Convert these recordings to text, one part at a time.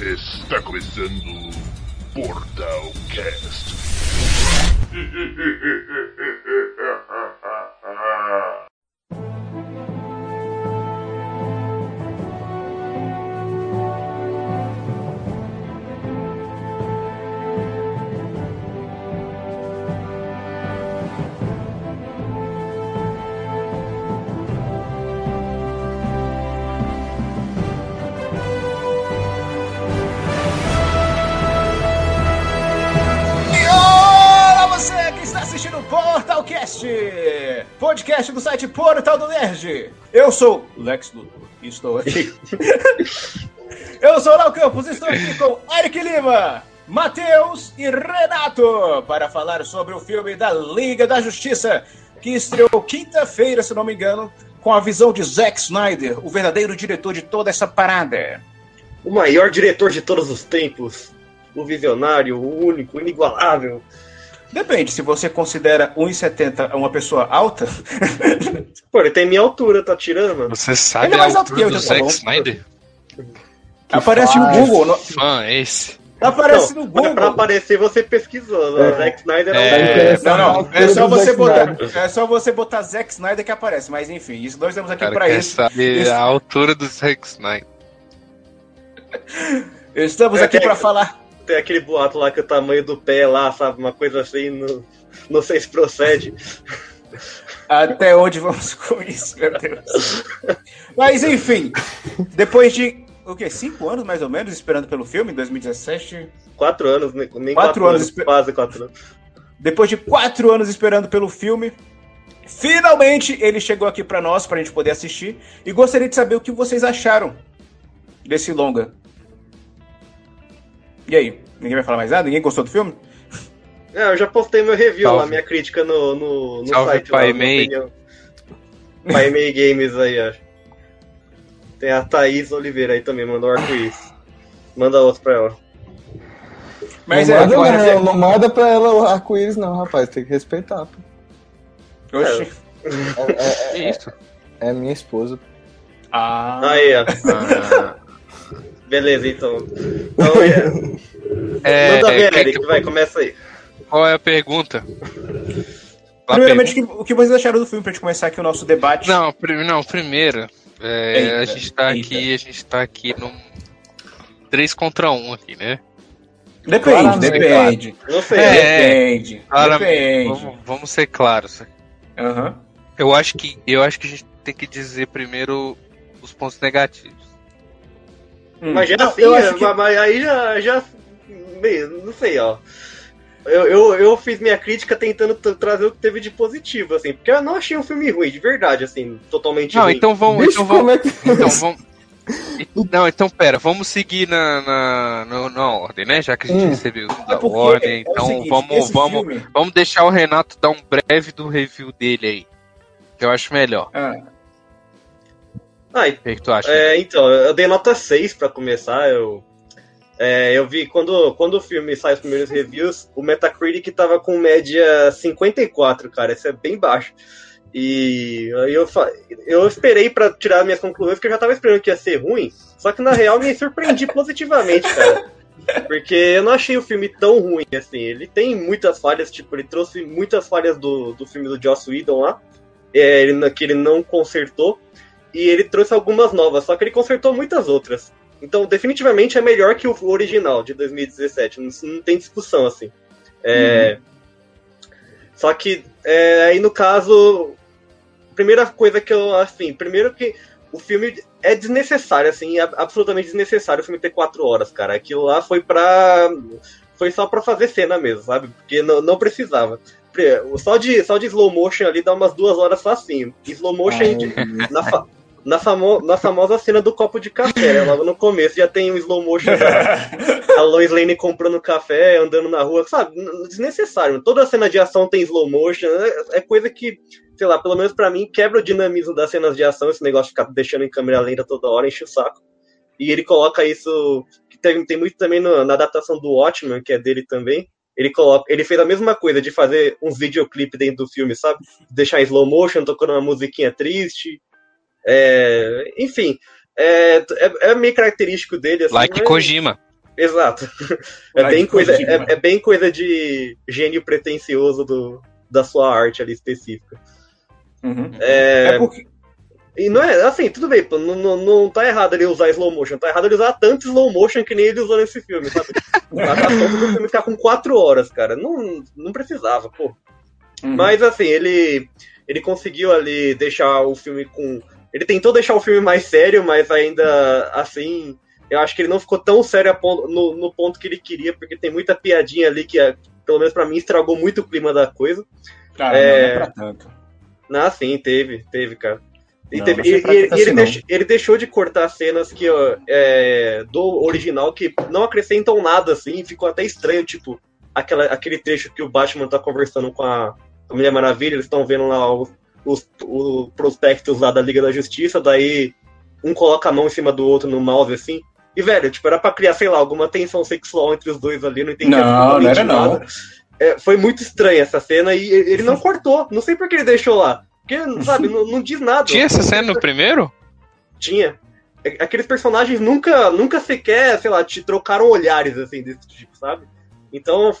Está começando Portal Cast. Portalcast, podcast do site Portal do Nerd. Eu sou Lex Luthor e estou aqui. Eu sou o Léo Campos e estou aqui com Eric Lima, Matheus e Renato para falar sobre o filme da Liga da Justiça que estreou quinta-feira, se não me engano, com a visão de Zack Snyder, o verdadeiro diretor de toda essa parada. O maior diretor de todos os tempos. O visionário, o único, o inigualável. Depende, se você considera 1,70 uma pessoa alta, Pô, ele tem minha altura, tá tirando, mano? Você sabe Ele é a mais alto que altura eu, do já tá Zack bom. Snyder? aparece no faz? Google. no- Fã é esse? aparece Não, no pra- Google. Pra aparecer, você pesquisou. né? É. Zack Snyder É. é, Tá Não, não, altura é só você botar, é só você botar Zack Snyder que aparece, mas enfim, isso nós estamos aqui cara pra quer isso. saber Isso. a altura do Zack Snyder. Estamos É, aqui é. pra falar. Tem aquele boato lá que o tamanho do pé lá, sabe? Uma coisa assim, não, não sei se procede. Até onde vamos com isso, meu Deus. Mas enfim, depois de o quê? Cinco anos mais ou menos esperando pelo filme, em 2017. Quatro anos, nem Quatro quatro, anos, anos, espe- quase quatro anos. Depois de quatro anos esperando pelo filme, finalmente ele chegou aqui pra nós, pra gente poder assistir. E gostaria de saber o que vocês acharam desse longa. E aí? Ninguém vai falar mais nada? Ninguém gostou do filme? É, eu já postei meu review Salve. lá, minha crítica no, no, no Salve, site. Pai opinião. Pai Mei Games aí, ó. Tem a Thaís Oliveira aí também, mandou arco-íris. Manda outro pra ela. Mas não, é, manda, agora. não, não manda pra ela o arco-íris, não, rapaz. Tem que respeitar. pô. Oxi. É, é- Que isso? é minha esposa. Ah. Aí, ó. Ah, Beleza, então. Então, é, é, manda ver, Eric, que- vai, começa aí. Qual é a pergunta? A Primeiramente, o que- o que vocês acharam do filme pra gente começar aqui o nosso debate? Não, prim- não, primeiro. é, Eita, a gente tá eita. aqui, a gente tá aqui num 3 contra 1 aqui, né? Depende, Claramente, depende. Não sei. É. Depende. Claramente, Depende. Vamos, vamos ser claros. Aham. Eu acho que eu acho que a gente tem que dizer primeiro os pontos negativos. Hum. Mas já Não, assim, eu acho que- mas, mas aí já, já. Não sei, ó. Eu, eu, eu fiz minha crítica tentando trazer o que teve de positivo, assim, porque eu não achei um filme ruim, de verdade, assim, totalmente Não, ruim. então vamos, Bicho, então vamos, como é que. Então, vamos. Não, então pera, vamos seguir na, na, na, na ordem, né? Já que a gente Hum. recebeu É a ordem, é então seguinte, vamos, vamos, filme- vamos deixar o Renato dar um breve do review dele aí. Que eu acho melhor. Ah, Ah, O que, que tu acha? É, então, eu dei nota 6 pra começar. Eu, é, eu vi quando, quando o filme sai os primeiros reviews, o Metacritic tava com média 54, cara. Isso é bem baixo. E aí eu, eu esperei pra tirar minhas conclusões, porque eu já tava esperando que ia ser ruim. Só que na real me surpreendi positivamente, cara. Porque eu não achei o filme tão ruim assim. Ele tem muitas falhas, tipo, ele trouxe muitas falhas do, do filme do Joss Whedon lá, é, ele, que ele não consertou e ele trouxe algumas novas, só que ele consertou muitas outras. Então, definitivamente é melhor que o original de 2017, não, não tem discussão assim. É, Só que é, aí no caso, primeira coisa que eu assim, primeiro que o filme é desnecessário, assim, é absolutamente desnecessário o filme ter quatro horas, cara. Aquilo lá foi pra. Foi só pra fazer cena mesmo, sabe? Porque não, não precisava. Pre- Só de, só de slow motion ali dá umas duas horas facinho. Slow motion de- na, fa- na, famo- na famosa cena do copo de café, né? Logo no começo já tem um slow motion. A Lois Lane comprando café, andando na rua, sabe? Desnecessário. Toda cena de ação tem slow motion. É, é coisa que, sei lá, pelo menos pra mim, quebra o dinamismo das cenas de ação, esse negócio de ficar deixando em câmera lenta toda hora, enche o saco. E ele coloca isso. que tem, tem muito também no- na adaptação do Watchmen, que é dele também. Ele, coloca, ele fez a mesma coisa de fazer uns videoclipes dentro do filme, sabe? Deixar em slow motion, tocando uma musiquinha triste. É, enfim, é, é, é meio característico dele. Assim, like mas- Kojima. Exato. É bem, coisa, é, de- é bem coisa de gênio pretencioso do, da sua arte ali específica. Uhum. É, É porque. E não é assim, tudo bem, não, não, não tá errado ele usar slow motion, tá errado ele usar tanto slow motion que nem ele usou nesse filme, sabe? A a ponto do filme ficar com 4 horas, cara. Não, não precisava, pô. Uhum. Mas assim, ele ele conseguiu ali deixar o filme com. Ele tentou deixar o filme mais sério, mas ainda assim, eu acho que ele não ficou tão sério ponto- no, no ponto que ele queria, porque tem muita piadinha ali que, pelo menos pra mim, estragou muito o clima da coisa. Cara, é- não, é pra tanto. Ah, sim, teve, teve, cara. E, Não, teve- e- e- ele, assim, não. deix- ele deixou de cortar cenas que ó, é, do original que não acrescentam nada, assim, ficou até estranho, tipo, aquela, aquele trecho que o Batman tá conversando com a, Mulher Maravilha, eles estão vendo lá os, os, os prospectos lá da Liga da Justiça, daí um coloca a mão em cima do outro no mouse, assim. E, velho, tipo, era pra criar, sei lá, alguma tensão sexual entre os dois ali, não entendi Não, não era não. nada. É, foi muito estranha essa cena e ele não cortou. Não sei por que ele deixou lá. Porque, sabe, não, não diz nada. Tinha essa cena no primeiro? Tinha. É- Aqueles personagens nunca, nunca sequer, sei lá, te trocaram olhares assim desse tipo, sabe? Então,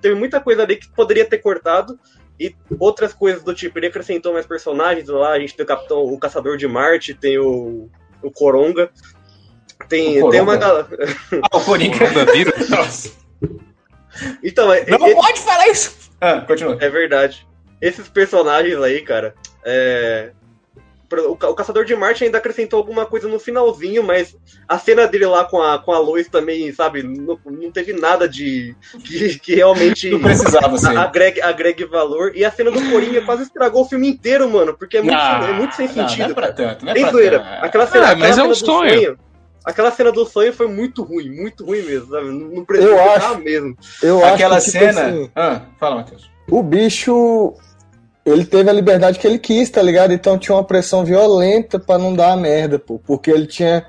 teve muita coisa ali que poderia ter cortado. E outras coisas do tipo, ele acrescentou mais personagens lá. A gente tem o Capitão, o Caçador de Marte, tem o, o Coronga. Tem, O tem uma galera. Ah, o Coringa. Coronavírus? Nossa. Então, é, Não é- pode falar isso! Ah, continua. É verdade. Esses personagens aí, cara, é... O Ca- o Caçador de Marte ainda acrescentou alguma coisa no finalzinho, mas a cena dele lá com a, com a Lois também, sabe, não, não teve nada de. que, que realmente Não precisava ser. a- agregue, agregue valor. E a cena do Coringa quase estragou o filme inteiro, mano, porque é muito, Não, é muito sem não, Não, sentido. é pra tanto, não é Sem pra zoeira. tanto. Aquela cena, Ah, mas aquela é um do sonho. Aquela cena do sonho foi muito ruim, muito ruim mesmo, sabe? Não não Eu precisava acho. mesmo. Eu Aquela acho que, tipo cena. assim, Ah, fala, Matheus. o bicho. Ele teve a liberdade que ele quis, tá ligado? Então tinha uma pressão violenta pra não dar a merda, pô. Porque ele tinha.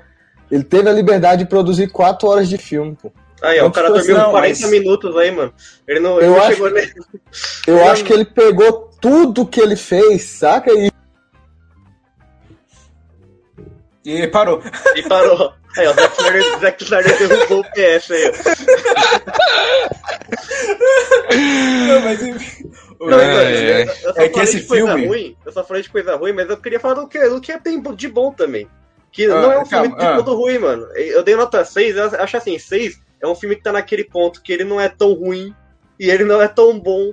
Ele teve a liberdade de produzir quatro horas de filme, pô. Aí, ó, o Então, cara tipo dormiu assim, não, 40 mas- minutos aí, mano. Ele não, ele Eu não acho chegou nem. Eu Eu- acho que ele pegou tudo que ele fez, saca? E E parou. E parou. Aí, ó, o Zack Snyder, Zack Snyder derrubou o PS aí, ó. Não, mas enfim. Não, É, mano, é. eu, só É que falei esse de coisa filme- ruim. Eu só falei de coisa ruim, mas eu queria falar do que, do que é bem bo- de bom também. Que Ah, não é um filme calma, de ah. todo ruim, mano. Eu dei nota 6, eu acho assim, 6 é um filme que tá naquele ponto que ele não é tão ruim e ele não é tão bom.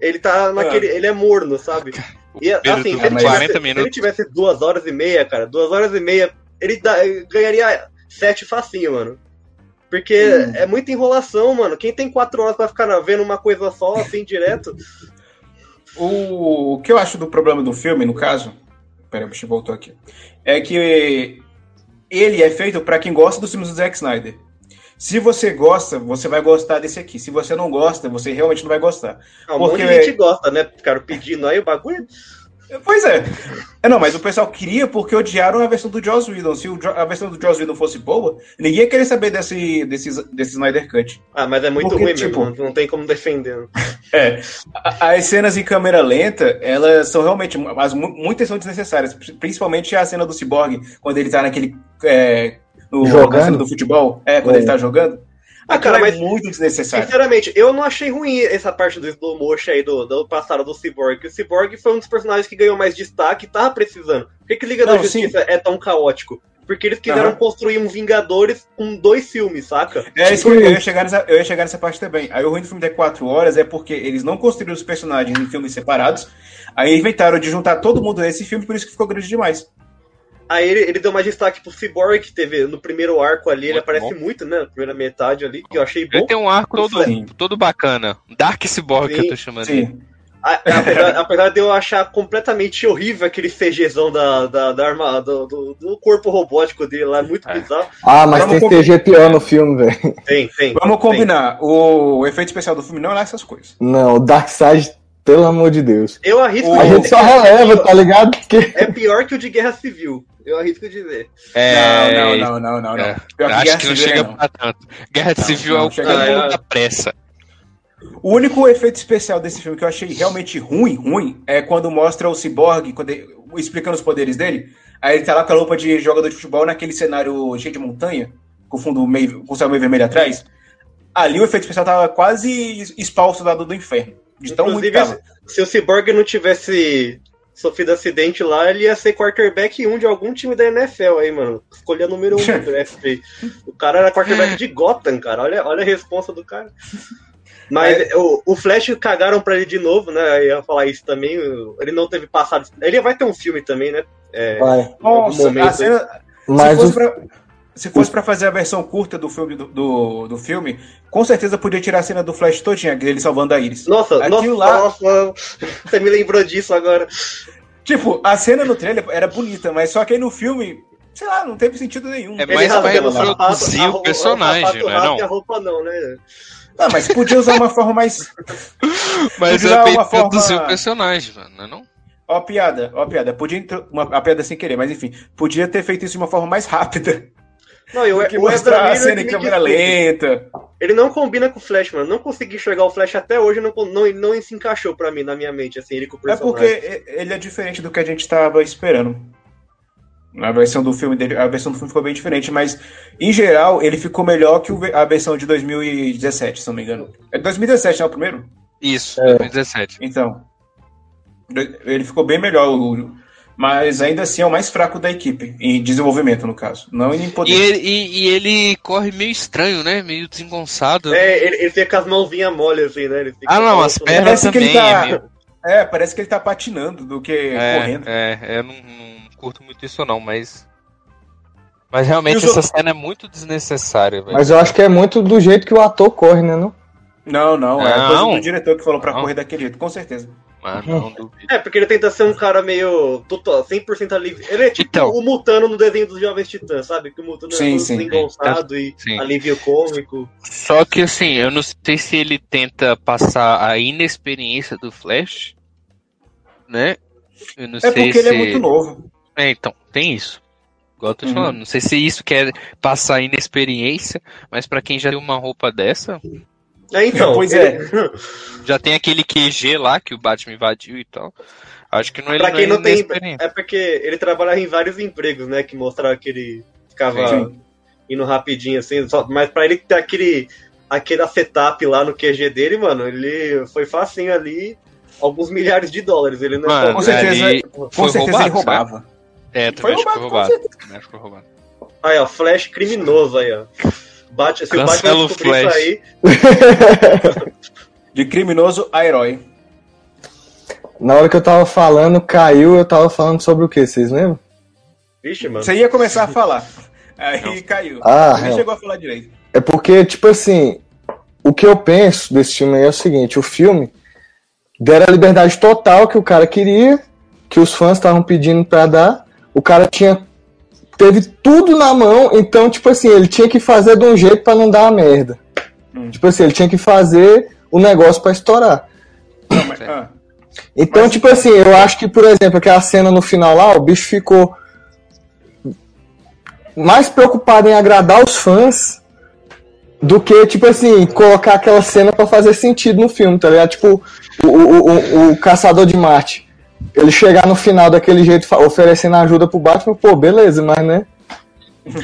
Ele tá naquele. Ele é morno, sabe? E assim, se ele, tivesse, 40 se ele tivesse duas horas e meia, cara, duas horas e meia, ele dá- ganharia sete facinho, mano. Porque Hum. é muita enrolação, mano. Quem tem quatro horas pra ficar vendo uma coisa só, assim, direto. O, o que eu acho do problema do filme, no caso. Peraí, o bicho voltou aqui. É que ele é feito pra quem gosta dos filmes do Zack Snyder. Se você gosta, você vai gostar desse aqui. Se você não gosta, você realmente não vai gostar. Ah, um Porque- monte de gente gosta, né? Ficaram pedindo aí o bagulho. Pois é. É, Não, mas o pessoal queria porque odiaram a versão do Joss Whedon. Se o Jo- a versão do Joss Whedon fosse boa, ninguém ia querer saber desse, desse, desse Snyder Cut. Ah, mas é muito Porque, ruim tipo- mesmo. Não tem como defender. É. As cenas em câmera lenta, elas são realmente. Mas mu- muitas são desnecessárias. pri- Principalmente a cena do Cyborg, quando ele tá naquele. É, no, Jogando? do futebol. É, quando É. ele tá jogando. Ah, cara, é mas- muito desnecessário. Sinceramente, eu não achei ruim essa parte do slow motion aí do, do passado do Cyborg. O Cyborg foi um dos personagens que ganhou mais destaque e tava precisando. Por que, que Liga da Não, Justiça é tão caótico? Porque eles quiseram Aham. construir um Vingadores com dois filmes, saca? É isso que eu, ia chegar nessa, eu ia chegar nessa parte também. Aí o ruim do filme ter quatro horas é porque eles não construíram os personagens em filmes separados. Aí inventaram de juntar todo mundo nesse filme, por isso que ficou grande demais. Aí ele, ele deu mais destaque pro Cyborg, que teve no primeiro arco ali, ele Muito aparece bom. muito, né? Na primeira metade ali, que eu achei bom. Ele tem um arco todo, Sim. todo bacana. Dark Cyborg que eu tô chamando ele. Sim. A- apesar, apesar de eu achar completamente horrível aquele CGzão da, da, da arma, do, do, do corpo robótico dele lá, é muito É. bizarro. Ah, mas Vamos tem CG pior no filme, velho. Tem, tem. Vamos combinar. O efeito especial do filme não é lá essas coisas. Não, o Darkseid, pelo amor de Deus. Eu arrisco O- A gente só que é releva, tá ligado? Porque É pior que o de Guerra Civil. Eu arrisco dizer. É, não, não, não, não, não. é. Pior Acho Guerra que não Civil chega é não. pra tanto. Guerra Não, Civil não é o chega não. cúmulo da pressa. O único efeito especial desse filme que eu achei realmente ruim, ruim, é quando mostra o Cyborg, quando ele- explicando os poderes dele. Aí ele tá lá com a roupa de jogador de futebol naquele cenário cheio de montanha. com o fundo meio, com o céu meio vermelho atrás, ali o efeito especial tava quase expulso do lado do inferno. De tão Inclusive, tava. se, se o Cyborg não tivesse sofrido acidente lá, ele ia ser quarterback 1 de algum time da NFL aí, mano. Escolha número 1 do draft aí. O cara era quarterback de Gotham, cara. Olha, olha a responsa do cara. Mas o, o Flash cagaram pra ele de novo, né? Eu ia falar isso também. Ele não teve passado. Ele vai ter um filme também, né? É, Vai. Nossa, momento a cena, Mas se, fosse o- pra, se fosse pra fazer a versão curta do filme, do, do, do filme, com certeza podia tirar a cena do Flash todinha, dele salvando a Iris. Nossa, nossa, Aquilo lá- nossa, você me lembrou disso agora. Tipo, a cena no trailer era bonita, mas só que aí no filme, sei lá, não teve sentido nenhum. É mais pra rasgando o personagem, sapato não é a roupa não, né? Não, mas podia usar uma forma mais. Mas Podia é pra forma- o personagem, mano, não é não? Ó, a piada, ó, a piada. Podia. intro- Uma, a piada sem querer, mas enfim. Podia ter feito isso de uma forma mais rápida. Não, e Do que o Ezra mostrar a cena em me câmera lenta. Ele não combina com o Flash, mano. Não consegui enxergar o Flash até hoje, não, não, não se encaixou pra mim, na minha mente, assim, ele com o É porque ele é diferente do que a gente tava esperando. A versão do filme dele, a versão do filme ficou bem diferente, mas em geral ele ficou melhor que a versão de 2017, se não me engano. É 2017, não é o primeiro? Isso, É. 2017. Então. Ele ficou bem melhor, o- mas ainda assim é o mais fraco da equipe, em desenvolvimento, no caso. Não em poder. E ele, e- e ele corre meio estranho, né? Meio desengonçado. É, ele, ele fica com as mãozinhas mole, assim, né? Ele fica Ah, não, as pernas Parece que ele também. tá- é meio- É, parece que ele tá patinando do que É, correndo. é, eu não, não curto muito isso não, mas... Mas realmente essa outros- cena é muito desnecessária, velho. Mas eu acho que é muito do jeito que o ator corre, né? Não? Não, não, é coisa do diretor que falou pra Não. correr daquele jeito, com certeza. Mano, não duvido. É, porque ele tenta ser um cara meio total, 100% alívio. Ele é tipo Então. o Mutano no desenho dos Jovens Titãs, sabe? Que o Mutano Sim, é todo sim. desengonçado e Sim. alívio cômico. Só que assim, eu não sei se ele tenta passar a inexperiência do Flash, né? Eu não É sei porque se... ele é muito novo. É, então, tem isso. Igual eu tô te Uhum. falando, não sei se isso quer passar inexperiência, mas pra quem já tem uma roupa dessa, É, então. Pois ele- já tem aquele QG lá que o Batman invadiu e tal. Acho que não ele Pra quem não é não tem. inexperiente. É porque ele trabalhava em vários empregos, né? Que mostrava que ele ficava Sim. indo rapidinho, assim. Só, mas pra ele ter aquele, aquele setup lá no QG dele, mano, ele foi facinho ali. Alguns milhares de dólares. Ele não Mano, Com certeza, ali Com foi certeza ele roubado, roubava. É, Foi também acho que foi roubado, roubado. Também acho que foi roubado. Aí, ó, Flash criminoso aí, ó. Bate, se o Cancela Batman o Flash. isso aí. De criminoso a herói. Na hora que eu tava falando, caiu, eu tava falando sobre o que, vocês lembram? Vixe, mano. Você ia começar a falar. Aí caiu. Ah, Nem é. chegou a falar direito. É porque, tipo assim, o que eu penso desse filme aí é o seguinte: o filme deram a liberdade total que o cara queria, que os fãs estavam pedindo pra dar. O cara tinha. Teve tudo na mão, então, tipo assim, ele tinha que fazer de um jeito pra não dar uma merda. Hum. Tipo assim, ele tinha que fazer o negócio pra estourar. Não, mas, ah, Então, Mas- tipo assim, eu acho que, por exemplo, aquela cena no final lá, o bicho ficou mais preocupado em agradar os fãs do que, tipo assim, colocar aquela cena pra fazer sentido no filme, tá ligado? Tipo, o, o, o, o Caçador de Marte. Ele chegar no final daquele jeito, oferecendo ajuda pro Batman, pô, beleza, mas né?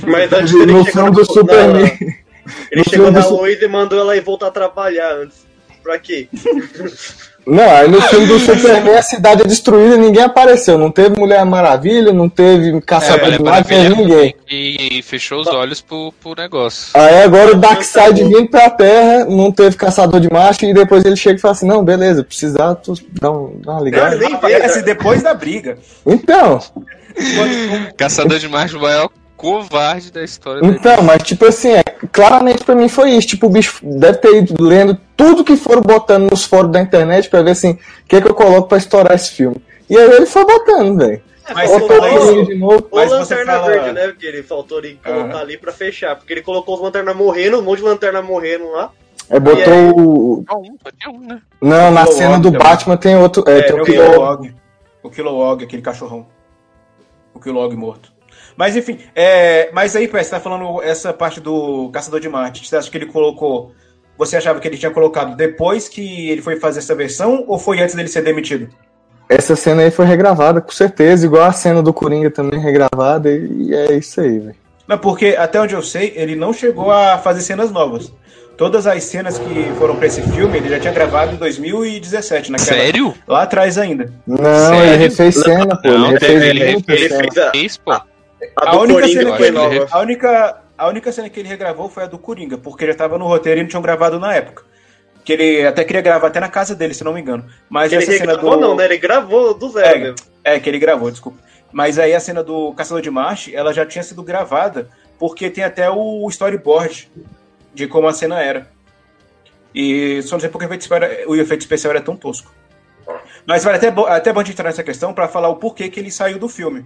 Mas antes ele No filme do Superman. Ele No chegou na Lois e mandou ela ir voltar a trabalhar antes. Pra quê? Não, aí no filme do Superman a cidade é destruída e ninguém apareceu. Não teve Mulher Maravilha, não teve Caçador Mulher de Marte, não teve ninguém. E, e fechou os olhos pro, pro negócio. Aí agora o Darkseid vindo pra Terra, não teve caçador de macho, e depois ele chega e fala assim, não, beleza, precisar, tu dá, um, dá uma Não, ligada. ele nem aparece veio, depois da briga. Então, Caçador de Marte, o maior covarde da história da então, mas tipo assim, é, claramente pra mim foi isso. Tipo, o bicho deve ter ido lendo tudo que foram botando nos fóruns da internet pra ver assim, o que, que eu coloco pra estourar esse filme. E aí ele foi botando, velho. Mas Ou você fala o isso- de novo. Ou Mas Lanterna fala- Verde, né? Porque ele faltou ele colocar Aham. ali pra fechar. Porque ele colocou os lanternas morrendo, um monte de lanterna morrendo lá. Aí botou aí? o. Um, um, né? Não, na cena do também. Batman tem outro. É, É, tem É o. Kilowog. O Kilowog, aquele cachorrão. O Kilowog morto. Mas enfim, é, mas aí, Pé, você tá falando essa parte do Caçador de Marte. Você acha que ele colocou. Você achava que ele tinha colocado depois que ele foi fazer essa versão ou foi antes dele ser demitido? Essa cena aí foi regravada, com certeza, igual a cena do Coringa também regravada, e, é isso aí, velho. Não, porque até onde eu sei, ele não chegou a fazer cenas novas. Todas as cenas que foram pra esse filme, ele já tinha gravado em 2017, naquela, Sério? lá atrás ainda. Não, Sério? ele refez cena, pô. Não, ele refez ele ele cena. fez a, Fez, pô. a A do única Coringa cena que ele-. A única, a única cena que ele regravou foi a do Coringa, porque já tava no roteiro e não tinham gravado na época. Que ele até queria gravar até na casa dele, se não me engano. Mas Ele essa cena regravou do. não, né? Ele gravou do zero É, mesmo. É, que ele gravou, desculpa. Mas aí a cena do Caçador de Marte, ela já tinha sido gravada, porque tem até o storyboard de como a cena era. E só não sei porque o efeito especial era, o efeito especial era tão tosco. Mas vale até, até bom a gente entrar nessa questão pra falar o porquê que ele saiu do filme.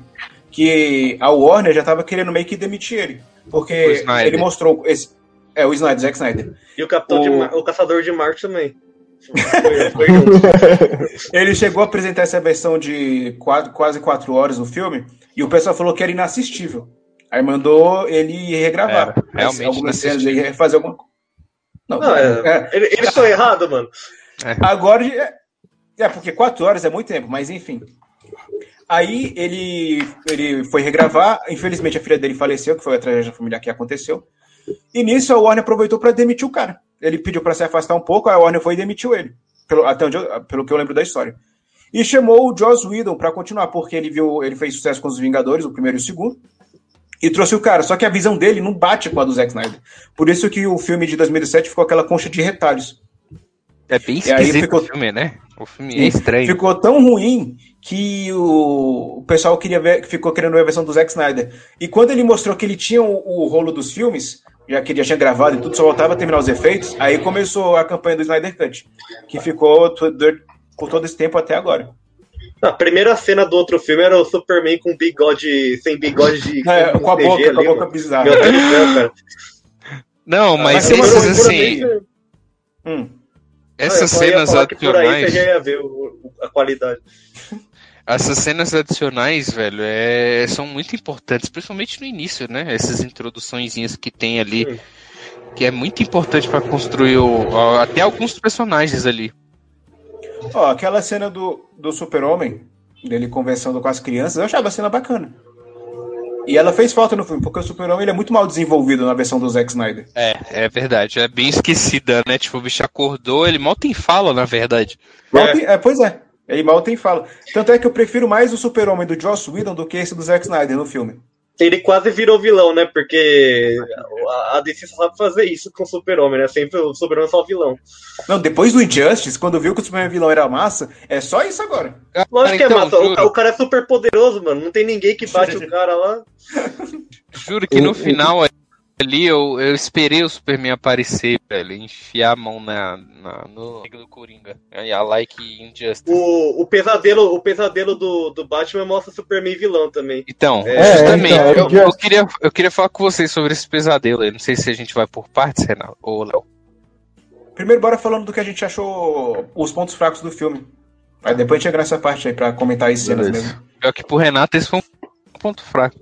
Que a Warner já tava querendo meio que demitir ele. Porque ele mostrou. Esse, é, o Snyder, Zack Snyder. E o, Capitão O- de Mar- o Caçador de Marte também. Ele chegou a apresentar essa versão de quatro, quase quatro horas do filme e o pessoal falou que era inassistível. Aí mandou ele regravar. Realmente algumas cenas ele refazer alguma coisa. Não, Não, é, é, ele, ele foi errado, mano. agora. É, é, porque quatro horas é muito tempo, mas enfim. Aí ele, ele foi regravar. Infelizmente a filha dele faleceu, que foi a tragédia familiar que aconteceu. E nisso a Warner aproveitou para demitir o cara. Ele pediu para se afastar um pouco, a Warner foi e demitiu ele. Pelo, até eu- pelo que eu lembro da história. E chamou o Joss Whedon para continuar, porque ele viu, ele fez sucesso com os Vingadores, o primeiro e o segundo. E trouxe o cara, só que a visão dele não bate com a do Zack Snyder. Por isso que o filme de 2017 ficou aquela concha de retalhos. É bem esquisito ficou- o filme, né? O filme é estranho. Ficou tão ruim que o, o pessoal queria ver, ficou querendo ver a versão do Zack Snyder. E quando ele mostrou que ele tinha o, o rolo dos filmes, já que ele já tinha gravado e tudo, só voltava a terminar os efeitos, aí começou a campanha do Snyder Cut, que ficou por todo esse tempo até agora. A primeira cena do outro filme era o Superman com bigode, sem bigode de. É, com a CG boca, com a ali, boca bizarra. Meu Deus do céu, cara. Não, mas Mas esses assim, Hum. Essas cenas falar que por aí você adicionais, já ia ver o- o- a qualidade. essas cenas adicionais, velho, é, são muito importantes, principalmente no início, né? Essas introduçõezinhas que tem ali, que é muito importante pra construir o- até alguns personagens ali. Ó, aquela cena do, do super-homem, dele conversando com as crianças, eu achava a cena bacana. E ela fez falta no filme, porque o super-homem ele é muito mal desenvolvido na versão do Zack Snyder. É, é verdade, é bem esquecida, né? Tipo, o bicho acordou, ele mal tem fala, na verdade. É. tem- é, pois é. Ele mal tem fala. Tanto é que eu prefiro mais o super-homem do Joss Whedon do que esse do Zack Snyder no filme. Ele quase virou vilão, né? Porque a- DC só sabe fazer isso com o Super-Homem, né? Sempre o Super-Homem é só vilão. Não, depois do Injustice, quando viu que o Superman vilão era massa, é só isso agora. Lógico que é então, massa. O, juro, o cara é super poderoso, mano. Não tem ninguém que bate o cara lá. juro que no final ali eu, eu esperei o Superman aparecer, velho, enfiar a mão na, na, no do Coringa. Aí a like Injustice. O, o pesadelo, o pesadelo do, do Batman mostra Superman vilão também. Então, É, justamente, então, eu, eu- eu queria, eu queria falar com vocês sobre esse pesadelo aí. Não sei se a gente vai por partes, Renato, ou Léo. Primeiro, bora falando do que a gente achou os pontos fracos do filme. Aí depois a gente chega nessa parte aí pra comentar as cenas Beleza. mesmo. Pior que pro Renato esse foi um ponto fraco.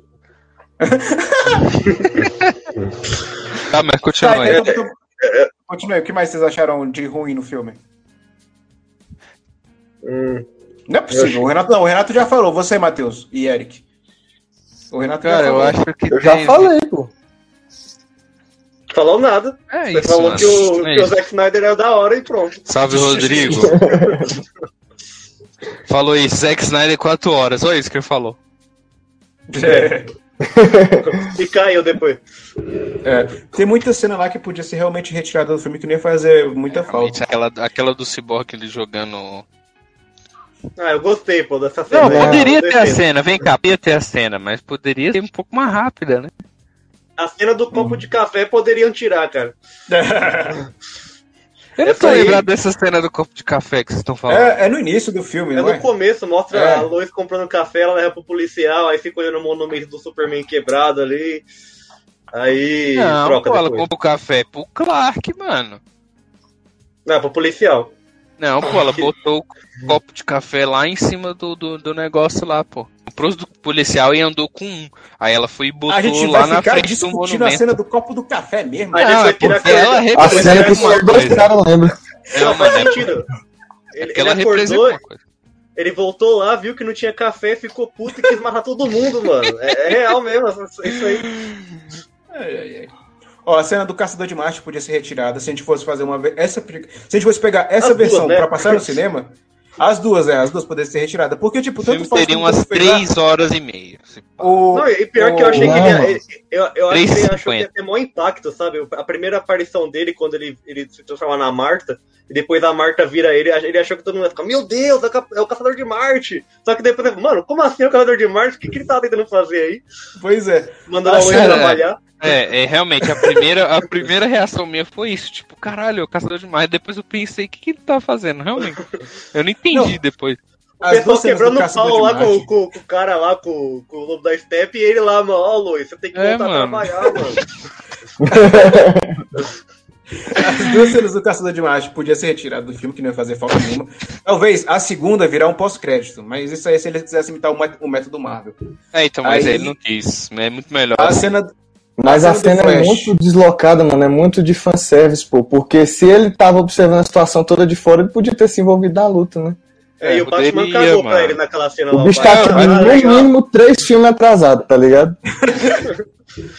tá, mas continua Tá, aí. então, então, continue. O que mais vocês acharam de ruim no filme? Hum, Não é possível. O Renato, não, o Renato já falou. Você, Matheus e Eric. O Renato Cara, já eu falou. acho que Eu já falei, pô. falou nada. É Você isso, falou mano. que o, É que o. Zack Snyder é da hora e pronto. Salve, Rodrigo. falou isso, Zack Snyder 4 horas. Olha isso que ele falou. É. E caiu depois. É, tem muita cena lá que podia ser realmente retirada do filme que nem ia fazer muita Realmente, falta. aquela, aquela do Cyborg ele jogando. Ah, eu gostei, pô, dessa cena. Não, aí. poderia ter a cena, vem cá, poderia ter a cena, mas poderia ser um pouco mais rápida, né? A cena do copo de café poderiam tirar, cara. Eu não Essa tô aí- lembrado dessa cena do copo de café que vocês estão falando. É, é no início do filme, É não no é? começo, mostra É. a Lois comprando café, ela leva pro policial, aí fica olhando o monumento do Superman quebrado ali. Aí não, troca pô, ela depois. compra o café pro Clark, mano. Não, pro policial. Não, pô, ela botou o copo de café lá em cima do, do, do negócio lá, pô. Comprou do policial e andou com um. Aí ela foi e botou A gente lá vai na ficar frente do discutindo a monumento. cena do copo do café mesmo. Aí Não, vai é tirar porque ela A cena que uma só dois coisa. caras lembram. Não, Não, mano, faz é sentido. Ele, ela ele acordou. Ele voltou lá, viu que não tinha café, ficou puto e quis matar todo mundo, mano. É, é real mesmo, isso aí. Ai, ai, ai. Ó, a cena do Caçador de Marte podia ser retirada se a gente fosse fazer uma. Essa, se a gente fosse pegar essa As duas, versão né? pra passar no cinema, as duas, é, as duas poderiam ser retiradas. Porque, tipo, O tanto filme faz teria umas tanto fez lá, 3 horas e meia. O, Não, e pior que eu o- achei que ele eu, eu acho que ele achou que 3,50. ia ter maior impacto, sabe? A primeira aparição dele, quando ele, ele se transforma na Marta, e depois a Marta vira ele, ele achou que todo mundo ia ficar, meu Deus, é o é o Caçador de Marte! Só que depois, ele, mano, como assim é o Caçador de Marte? O que, que ele tava tentando fazer aí? Pois é. Mandando a Ah, cara, trabalhar. É, é, realmente, a primeira, a primeira reação minha foi isso, tipo, caralho, é o caçador de mais. Depois eu pensei, o que, que ele tá fazendo, realmente? Eu não entendi depois. O As pessoal quebrando o pau lá com, com, com o cara lá, com, com o lobo da Step, e ele lá, mano, ó, Luiz, você tem que É, voltar a mano. trabalhar, mano. As duas cenas do Caçador de Marte podia ser retirado do filme, que não ia fazer falta nenhuma. Talvez a segunda virar um pós-crédito, mas isso aí se eles quisessem imitar o o método Marvel. É, então, mas Aí- ele não quis. É muito melhor. A cena. Mas A cena é muito deslocada, mano. É muito de fanservice, pô. Porque se ele tava observando a situação toda de fora, ele podia ter se envolvido na luta, né? É, e o Batman poderia, cagou mano. pra ele naquela cena O lá. bicho Batman, tá no legal. mínimo três filmes atrasados, tá ligado?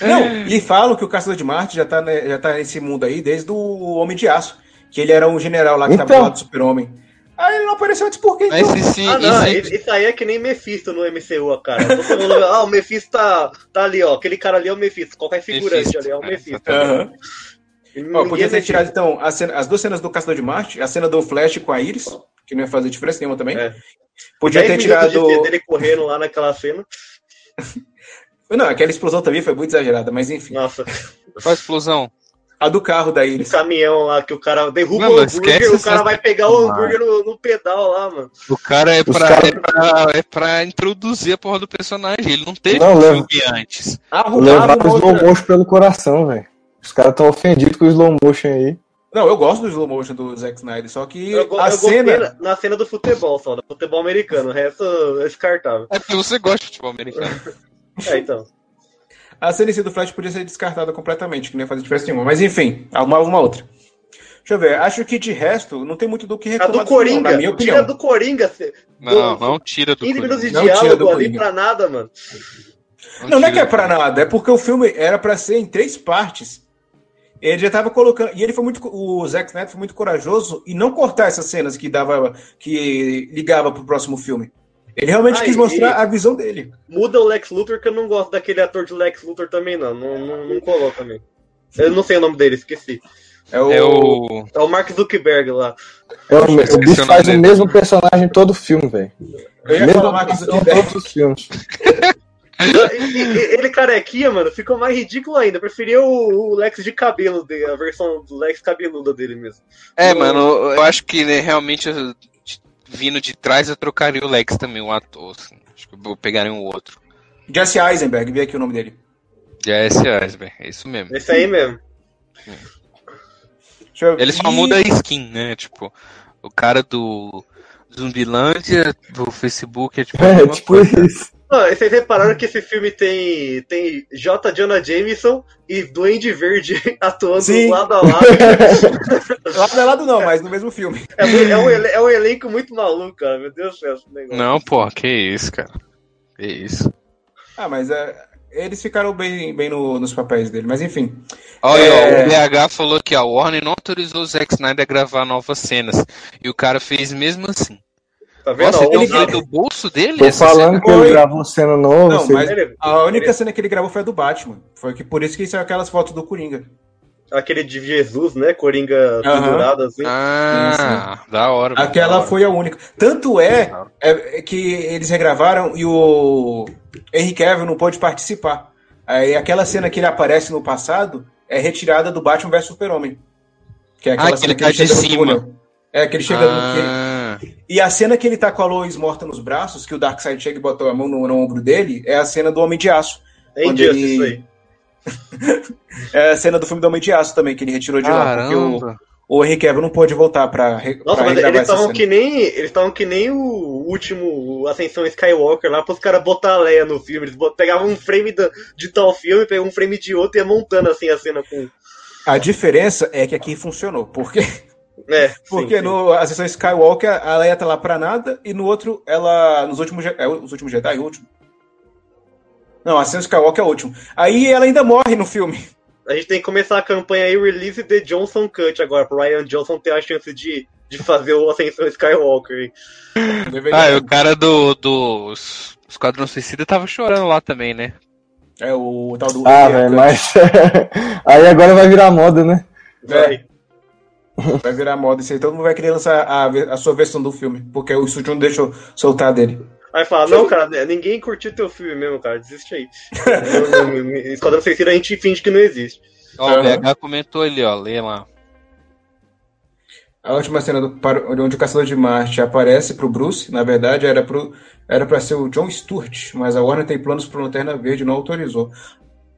Não, e falam que o Caçador de Marte já tá, né, já tá nesse mundo aí desde o Homem de Aço. Que ele era um general lá que tava Então. do lado do Super-Homem. Aí ele não apareceu antes por quê? Mas Então? se, se, Ah, não, se- isso isso aí é que nem Mephisto no MCU, cara. Todo mundo, ah, o Mephisto tá, tá ali, ó. Aquele cara ali é o Mephisto. Qualquer figurante Mephisto, ali é o Mephisto. E Ó, podia ter tirado, então, a cena- as duas cenas do Caçador de Marte, a cena do Flash com a Iris, que não ia fazer diferença nenhuma também. É. Podia 10 ter tirado. de dele correndo lá naquela cena. Não, aquela explosão também foi muito exagerada, mas enfim. Nossa, Qual a explosão? A do carro da o caminhão lá que o cara derruba Mano, o hambúrguer, o cara vai pegar o hambúrguer no, no pedal lá, mano. O cara é pra, cara- é, pra, é pra introduzir a porra do personagem. Ele não teve Não, um leva- filme antes. Uma o slow motion pelo coração, velho. Os caras tão ofendidos com o slow motion aí. Não, eu gosto do slow motion do Zack Snyder, só que Eu, a eu cena. na, na cena do futebol só, do futebol americano. O resto é descartável. É porque você gosta de futebol americano. É, então. A si do Flash podia ser descartada completamente, que não ia fazer diferença nenhuma. Mas enfim, arrumava uma outra. Deixa eu ver, acho que de resto não tem muito do que A reclamar. do do não, Coringa, na minha tira opinião. do Coringa. cê- Não, do- não tira do 15 minutos de Coringa. Não tira do diálogo ali Coringa. pra nada, mano. Não, não é que tira é pra nada, é porque o filme era pra ser em três partes. Ele já tava colocando. E ele foi muito. O Zack Snyder foi muito corajoso e não cortar essas cenas que dava. que ligava pro próximo filme. Ele realmente Ah, quis mostrar a visão dele. Muda o Lex Luthor, que eu não gosto daquele ator de Lex Luthor também, não. Não, não, não colou também. Eu não sei o nome dele, esqueci. É o. É o. É o Mark Zuckerberg lá. É o, o o bicho faz o dele. mesmo personagem em todo filme, velho. Eu ia Mesmo falar Mark em Zuckerberg. todos os filmes. Ele carequinha, mano, ficou mais ridículo ainda. Eu preferia o, o Lex de cabelo, dele, a versão do Lex cabeluda dele mesmo. É, mano, eu acho que né, realmente vindo de trás eu trocaria o Lex também, o ator. assim. Acho que eu vou pegar um outro. Jesse Eisenberg, vê aqui o nome dele. Jesse Eisenberg, é isso mesmo. Esse aí mesmo. Deixa eu- Ele só e- muda a skin, né? Tipo, o cara do Zumbilândia, do Facebook, é tipo. É, tipo coisa. isso. Ah, vocês repararam que esse filme tem, tem J. Jonah Jameson e Duende Verde atuando Sim. lado a lado. Lado a lado não, mas no mesmo filme. É, é um, é um elenco muito maluco, cara. Meu Deus do céu, esse negócio. Não, pô, que isso, cara. Que isso. Ah, mas é, eles ficaram bem, bem no- nos papéis dele, mas enfim. Olha, É. ó, o BH falou que a Warner não autorizou o Zack Snyder a gravar novas cenas. E o cara fez mesmo assim. Tá vendo? Nossa, o- foi do bolso dele? Tô falando cena? que ele gravou cena nova. Não, mas Ele- a única cena que ele gravou foi a do Batman. Foi que por isso que são aquelas fotos do Coringa. Aquele de Jesus, né? Coringa pendurado assim. Ah, da hora. mano, da Aquela hora. foi a única. Tanto é, é, é que eles regravaram e o Henry Cavill não pôde participar. Aí aquela cena que ele aparece no passado é retirada do Batman vs Super-Homem. Que é aquela Ah, que cena ele cai de chega no cima. túnel. É, que ele chega no. E a cena que ele tá com a Lois morta nos braços, que o Darkseid chega e botou a mão no, no ombro dele, é a cena do Homem de Aço. É ele- isso aí. É a cena do filme do Homem de Aço também, que ele retirou de lá. Porque o, caramba. o Henry Cavill não pôde voltar pra, re, Nossa, pra mas regravar eles essa estavam cena. que nem. Eles estavam que nem o último Ascensão Skywalker lá pros caras botar a Leia no filme. Eles pegavam um frame da- de tal filme, pegavam um frame de outro e ia montando assim a cena com. A diferença é que aqui funcionou, porque É, sim, Porque sim. no a sessão Skywalker, a Leia tá lá pra nada, e no outro, ela. Nos últimos. É, os últimos Jedi, o último. Não, a sessão Skywalker é o último. Aí ela ainda morre no filme. A gente tem que começar a campanha aí, release the Johnson Cut agora, pro Ryan Johnson ter a chance de, de fazer o Ascensão Skywalker. Ah, e o cara do, do Esquadrão Suicida tava chorando lá também, né? É o tal do. Ah, velho, mas. aí agora vai virar moda, né? É, vai virar moda isso aí. Todo mundo vai querer lançar a, a sua versão do filme, porque o estúdio não deixou soltar dele. Aí fala, não, cara, né, ninguém curtiu teu filme mesmo, cara, desiste aí. Esquadrão Suicida a gente finge que não existe. Ó, o BH comentou ali, ó, lê lá. A última cena do, para- onde o Caçador de Marte aparece pro Bruce, na verdade, era pro, era pra ser o John Stewart, mas a Warner tem planos pro Lanterna Verde e não autorizou.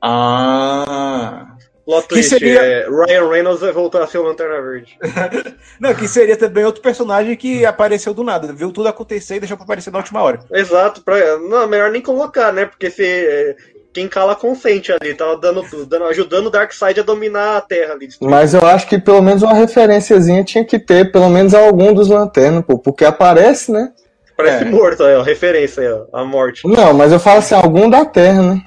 Ah. Plot Que twist, seria- é, Ryan Reynolds vai voltar a ser o Lanterna Verde. Não, que seria também outro personagem que apareceu do nada, viu tudo acontecer e deixou pra aparecer na última hora. Exato, pra, não, melhor nem colocar, né? Porque se, é, quem cala consente ali, tava dando, dando, ajudando o Darkseid a dominar a Terra ali. Mas eu acho que pelo menos uma referenciazinha tinha que ter, pelo menos algum dos lanternas, pô, porque aparece, né? Parece É. morto aí, ó, referência aí, ó, a morte. Não, mas eu falo assim, algum da Terra, né?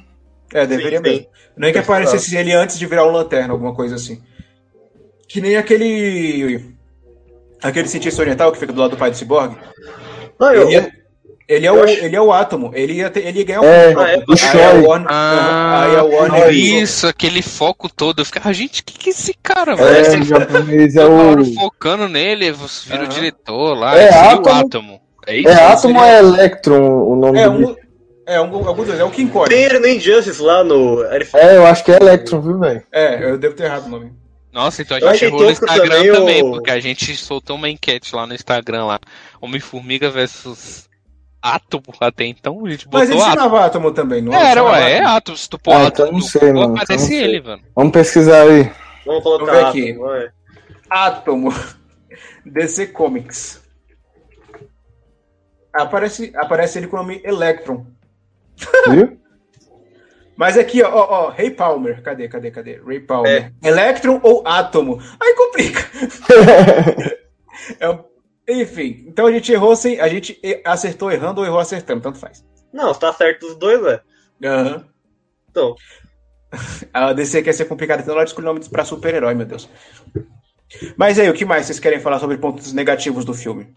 É, deveria Sim, sim. mesmo. Nem que aparecesse ele antes de virar um lanterna, alguma coisa assim. Que nem aquele. Aquele cientista oriental que fica do lado do pai do Cyborg. Não, eu, Ele é, ele é, o, acho- ele é o átomo. Ele ia, ter, ele ia ganhar um É, Ah, é, Aí o. Warner, Ah, aí a Warner isso, aquele foco todo. Eu ficava, gente, que que é esse cara, É, velho? o japonês é hora o. focando nele, vira o diretor lá, É, seria o Átomo. átomo. É isso? É Átomo é Electron o nome É um. É um, algum dois, é o King Kong. tem no Injustice lá no. É, eu acho que é Electron, viu, velho? É, eu devo ter errado o nome. Nossa, então a gente errou no Instagram também também, o- porque a gente soltou uma enquete lá no Instagram lá. Homem-Formiga versus Átomo até então, a gente botou Mas ele Átomo. chamava Átomo também, não Era, chamava ué, é Átomo? Se tu pôr Ah, Átomo então não sei, mano, então aparece não sei. ele, mano. Vamos pesquisar aí. Vamos Vamos ver colocar aqui. Vai. Átomo. DC Comics. Aparece, aparece ele com o nome Electron. Viu? Mas aqui, ó, ó, ó, Ray Palmer. Cadê, cadê, cadê? Ray Palmer. Electron ou Átomo? Aí complica. É Enfim, então a gente errou sem. A gente acertou errando ou errou acertando, tanto faz. Não, tá certo os dois, velho. Aham. Então, A DC quer ser complicada, então ela escolhe nome pra super-herói, meu Deus. Mas aí, o que mais vocês querem falar sobre pontos negativos do filme?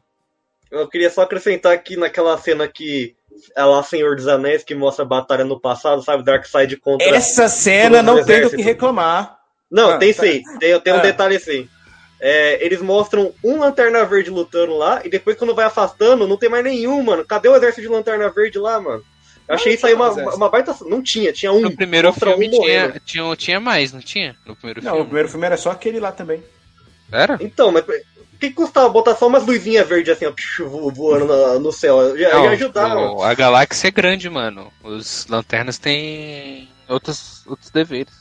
eu queria só acrescentar aqui naquela cena que é lá Senhor dos Anéis, que mostra a batalha no passado, sabe? Darkseid contra. Essa cena não o tem do exército. que reclamar. Não, Ah, tem tá. sim. Tem, tem um Ah. detalhe assim. É, eles mostram um Lanterna Verde lutando lá, e depois quando vai afastando, não tem mais nenhum, mano. Cadê o exército de Lanterna Verde lá, mano? Eu achei isso aí uma, uma baita. Não tinha, tinha um. No primeiro Mostra filme um tinha, tinha, tinha mais, não tinha? No primeiro Não, o filme. primeiro filme era só aquele lá também. Era? Então, mas o que custava botar só umas luzinhas verdes assim, ó, voando no, no céu? Já Não, a galáxia é grande, mano. Os lanternas têm outros, outros deveres.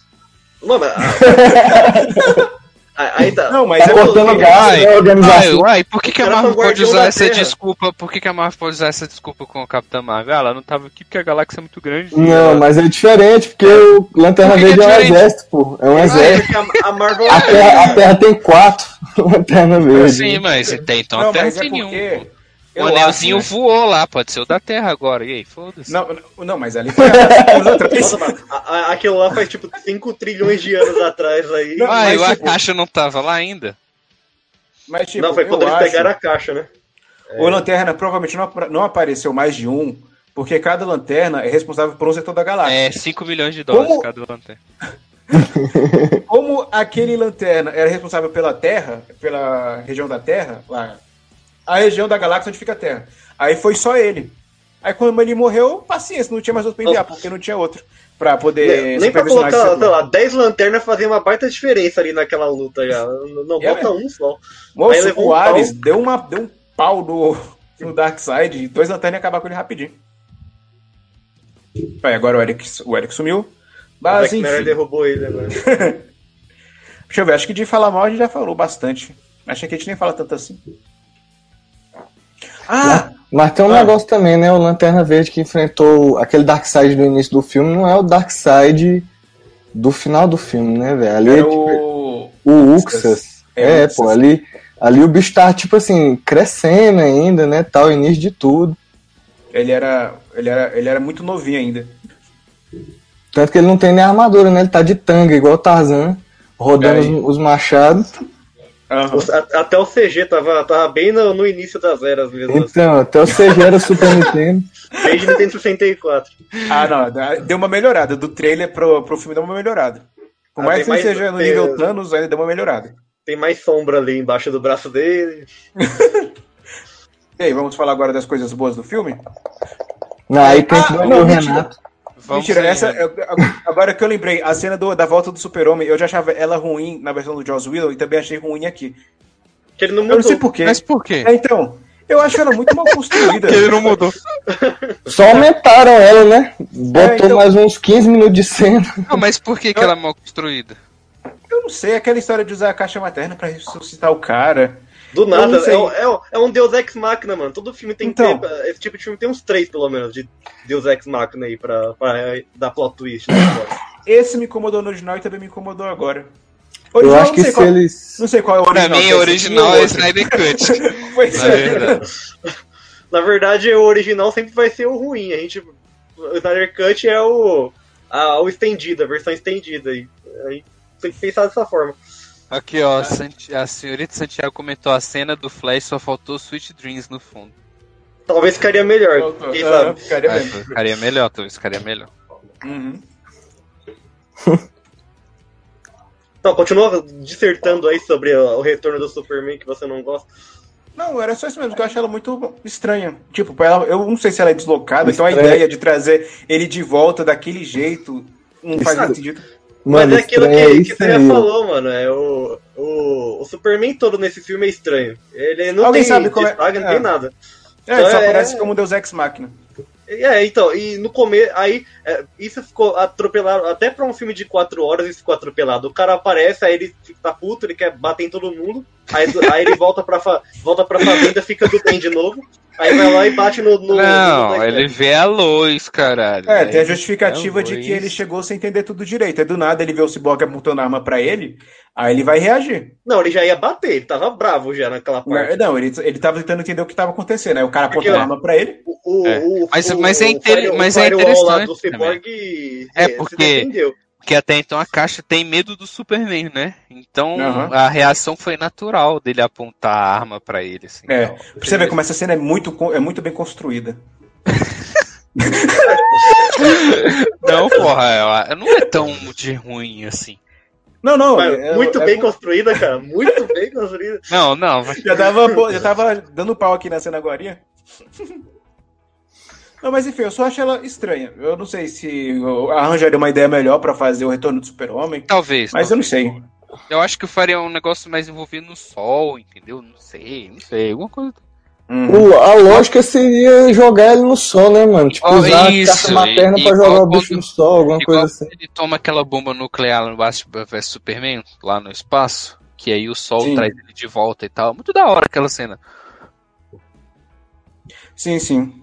Mano, a- aí tá. Não, mas Tá eu cortando gás, Ai, né, Ai, organização. uai, por que, que a Marvel pode usar essa Terra. desculpa? Por que, que a Marvel pode usar essa desculpa com a Capitã Marvel? Ah, ela não tava aqui porque a galáxia é muito grande. Não, mas é diferente, porque o Lanterna que Verde é é um exército, pô. É um é exército. a, a Marvel. A Terra, a Terra tem quatro Lanterna Verde. Sim, mas tem, então Não, a Terra mas é tem nenhum. porque. Eu O anelzinho acho, né? voou lá, pode ser o da Terra agora. E aí, foda-se. Não, não, não, mas ali foi a- os outros- Nossa, mano, a- a- aquilo lá faz tipo 5 trilhões de anos atrás aí. Não, Ah, mas, e a tipo, caixa não tava lá ainda? Mas, tipo, não, foi quando eles acho, pegaram a caixa, né? o Lanterna provavelmente não, não apareceu mais de um, porque cada lanterna é responsável por um setor da galáxia. É, 5 milhões de dólares Como- cada lanterna. Como aquele lanterna era responsável pela Terra, pela região da Terra, lá, a região da galáxia onde fica a Terra. Aí foi só ele. Aí quando ele morreu, paciência, não tinha mais outro pra enviar, porque não tinha outro pra poder Nem, pra colocar, sei lá, 10 lanternas fazia uma baita diferença ali naquela luta já. Não, É bota mesmo. um só. Aí Moço, levou o um Ares pau. deu, uma, deu um pau no, no Darkseid, e dois lanternas iam acabar com ele rapidinho. Aí agora o Eric, o Eric sumiu. O Mas Zack Snyder enfim, derrubou ele agora. deixa eu ver, acho que de falar mal a gente já falou bastante. Achei que a gente nem fala tanto assim. Ah! Mas tem um Ah. negócio também, né? O Lanterna Verde que enfrentou aquele Darkseid do início do filme não é o Darkseid do final do filme, né, velho? Ali, Era tipo, o. o Uxas. É, É, Uxas. pô, ali. Ali o bicho tá, tipo assim, crescendo ainda, né? Tal, início de tudo. Ele era, ele era, ele era muito novinho ainda. Tanto que ele não tem nem armadura, né? Ele tá de tanga, igual o Tarzan, rodando os, os machados. O- a- Até o CG tava, tava bem no, no início das eras mesmo. assim. Então, até o CG era Super Nintendo. Desde Nintendo 64. Ah, não, deu uma melhorada. Do trailer pro, pro filme deu uma melhorada. Por Ah, mais que mais- seja no tem- nível Thanos, ainda deu uma melhorada. Tem mais sombra ali embaixo do braço dele. E aí, vamos falar agora das coisas boas do filme? Não, aí tem Ah, não, o mentira. Vamos Mentira, essa, né? eu- agora que eu lembrei, a cena do- da volta do Super-Homem, eu já achava ela ruim na versão do Joss Whedon e também achei ruim aqui. Que ele não Eu não mudou. sei porquê. Mas por quê? É, então, eu acho ela muito mal construída. Porque ele não mudou. Só aumentaram ela, né? Botou É, então- mais uns 15 minutos de cena. Não, mas por que, que ela é mal construída? Eu não sei, aquela história de usar a caixa materna pra ressuscitar o cara. Do Eu nada. É, um- é, um- é um Deus Ex Machina, mano. Todo filme tem Então. que ter. Esse tipo de filme tem uns três, pelo menos, de Deus Ex Machina aí pra, pra dar plot twist. Né? Esse me incomodou no original e também me incomodou agora. Eu Original, acho não que sei se qual, eles. Não sei qual é o Pra original. mim, se o esse original é. Snyder Cut. Pois Na é. verdade. Na verdade, o original sempre vai ser o ruim. A gente. O Snyder Cut é o. A, o estendido, a versão estendida aí. Aí tem que pensar dessa forma. Aqui, ó, Santi- a senhorita Santiago comentou a cena do Flash, só faltou Sweet Dreams no fundo. Talvez ficaria melhor. Quem Ah, sabe? ficaria É, mesmo. ficaria melhor, talvez ficaria melhor. Uhum. Então, continua dissertando aí sobre o retorno do Superman que você não gosta. Não, era só isso mesmo, que eu acho ela muito estranha. Tipo, ela, eu não sei se ela é deslocada, então a ideia de trazer ele de volta daquele jeito não faz muito sentido. Mano, Mas é aquilo que, é que você já falou, mano. É o, o, o Superman todo nesse filme é estranho. Ele não Alguém tem sabe como é- não é. tem nada. É, Então só é- parece como Deus Ex Machina. É, então, e no começo, aí, é, isso ficou atropelado, até pra um filme de quatro horas isso ficou atropelado. O cara aparece, aí ele fica puto, ele quer bater em todo mundo, aí, aí ele volta pra, fa- volta pra fazenda, fica do bem de novo, aí vai lá e bate no... no Não, no- ele vê a luz, caralho. É, tem a justificativa vê de que ele chegou sem entender tudo direito. Aí do nada ele vê o Cyborg apontando a arma pra ele, aí ele vai reagir. Não, ele já ia bater, ele tava bravo já naquela parte. Não, ele, ele tava tentando entender o que tava acontecendo. Aí o cara apontou a arma pra ele. O, o, É. o- Mas- o- mas é inter- o mas é firewall lá interessante do Cyborg É, porque- se defendeu. Porque até então a caixa tem medo do Superman, né? Então Aham. a reação foi natural dele apontar a arma pra ele. Assim, É, Então, pra você ver como essa cena é muito, é muito bem construída. Não, porra, ela não é tão de ruim assim. Não, não. Mas é- muito é- bem construída, cara. Muito bem construída. Não, não. Já tava, já tava dando pau aqui na cena agora. Não, mas enfim, eu só acho ela estranha. Eu não sei se eu arranjaria uma ideia melhor pra fazer o retorno do super-homem, Talvez. mas eu não talvez. sei. Eu acho que eu faria um negócio mais envolvido no sol, entendeu? Não sei, não sei. Alguma coisa. Uhum. O- a lógica seria jogar ele no sol, né, mano? Tipo, Oh, usar a isso, caixa materna e- pra igual jogar o bicho no sol, alguma Igual coisa assim. ele toma aquela bomba nuclear no Batman vs Superman, lá no espaço, que aí o sol Sim. traz ele de volta e tal. Muito da hora aquela cena. Sim, sim.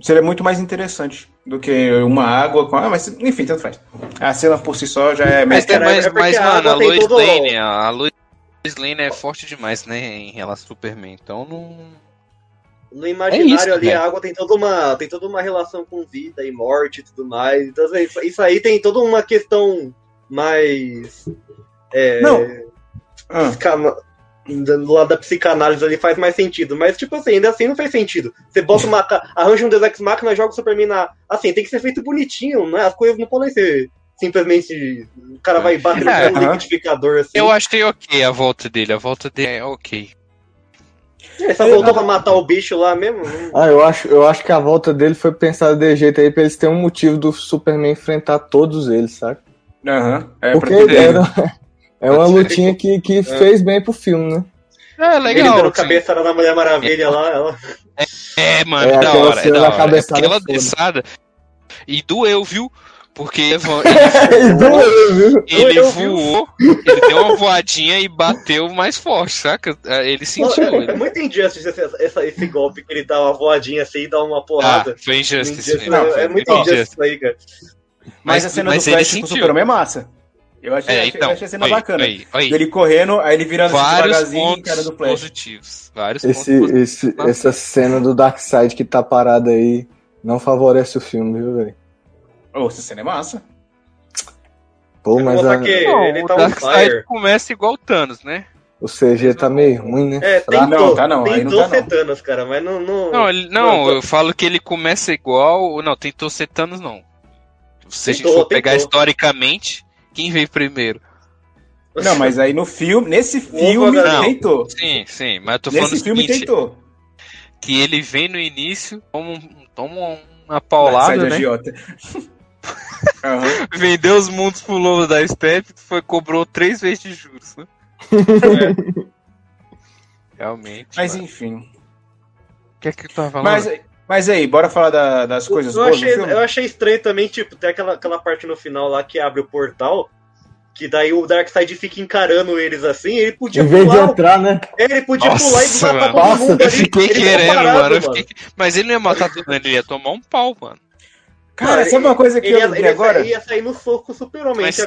Seria muito mais interessante do que uma água com. Ah, mas enfim, tanto faz. A cena por si só já é Mas, cara, mas, é mas a mano, água a tem Lois todo- Lane, a Lois Lane é forte demais, né, em relação ao Superman. Então não. No imaginário É isso, ali, velho. a água tem toda, uma, tem toda uma relação com vida e morte e tudo mais. Então, isso, isso aí tem toda uma questão mais. É, Não. Ah, do lado da psicanálise ali faz mais sentido. Mas, tipo assim, ainda assim não faz sentido. Você bota uma. arranja um Deus Ex Machina joga o Superman na. Assim, tem que ser feito bonitinho, né? As coisas não podem ser simplesmente. O cara vai bater no É, no aham. liquidificador assim. Eu achei ok a volta dele. A volta dele é ok. É, só voltou pra matar o bicho lá mesmo. Ah, eu acho, eu acho que a volta dele foi pensada de jeito aí pra eles terem um motivo do Superman enfrentar todos eles, sabe? Aham. É, Porque pra poder- era, é uma lutinha que, que fez bem pro filme, né? É Ele legal. dando assim. cabeçada na Mulher Maravilha lá. Ela... É, mano, É, da hora. É da hora. cabeçada Aquela é foda. desçada. E doeu, viu? Porque ele, Doeu, viu? ele voou, ele deu uma voadinha e bateu mais forte, saca? Ele sentiu. É Ele... muito injustice esse, essa- esse golpe que ele dá uma voadinha assim e dá uma Ah, porrada. foi injustice. Não, é, muito injustice isso aí, cara. Mas, Mas, a cena mas do ele Flash com o sentiu. Superman é massa. Eu achei, É, achei- então. eu achei a cena aí, bacana. aí, aí. Dele correndo, aí ele virando assim Vários devagarzinho, pontos cara do Flash. positivos. Vários Esse, pontos positivos. esse, essa cena do Darkseid que tá parada aí não favorece o filme, viu, velho? Ô, essa cena é massa. Pô, mas a- que Não, ele o tá on Darkseid começa igual o Thanos, né? o CG tá meio ruim, né? É, tentou, Não, tá não, aí não tentou tá ser não. Thanos, cara, mas não... Não, Não, ele- não, Não, eu falo que ele começa igual. Não, tentou ser Thanos, não. Se a gente Tentou, for pegar tentou. historicamente, quem veio primeiro? Não, mas aí no filme, nesse filme, Não. tentou. Sim, sim, mas eu tô falando Nesse filme seguinte, tentou. que ele vem no início, toma, toma uma paulada, né? agiota. Aham. Vendeu os mundos pro lobo da Step, foi, cobrou três vezes de juros, né? Realmente. Mas mano. enfim. O que é que tu tava falando? Mas, mas aí, bora falar da- das coisas eu, boas achei, do filme? eu achei estranho também, tipo, tem aquela, aquela parte no final lá que abre o portal, que daí o Darkseid fica encarando eles assim, ele podia Em vez de pular, entrar, né? ele podia Nossa, pular e matar mano. todo Nossa, mundo Eu ali. fiquei ele querendo, parado, mano. eu fiquei- Mas ele não ia matar todo mundo, ele ia tomar um pau, mano. Cara, sabe uma coisa que ele eu ia, lembrei ele ia agora? sair, ia sair no soco super-homem, essa-.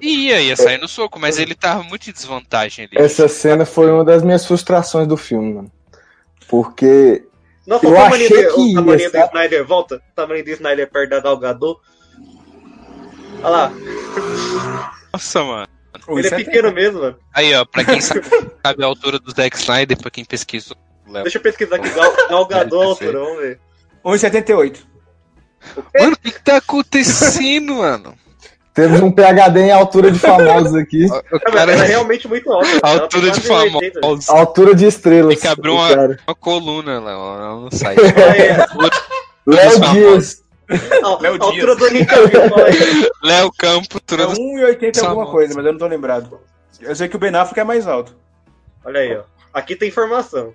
Ia, ia sair no soco, mas ele tava muito em desvantagem ali. Essa cena foi uma das minhas frustrações do filme, mano. Porque Nossa, Eu o achei do, que o ia, tamaninho do sabe? Snyder, volta, o tamaninho do Snyder perto da Galgador. Olha lá, Nossa, mano. Ele é isso pequeno mesmo, mano. Aí, ó, pra quem sabe, sabe a altura do Zack Snyder, pra quem pesquisou. Léo. Deixa eu pesquisar aqui, Gal, Galgador, altura, vamos ver. 1,78. Mano, o que, que tá acontecendo, mano? Temos um PHD em altura de famosos aqui. O Cara, ela é realmente muito alta. a ela altura tem de 1,80. famosos. Altura de estrelas. Tem que abrir uma-. Uma coluna, Léo. Ela não sai. Fala aí, Léo. Dias. Léo altura Dias. do. Léo Campo, É altura do 1,80 alguma coisa, mas eu não tô lembrado. Eu sei que o Ben Affleck é mais alto. Olha aí, ó. Aqui tem informação.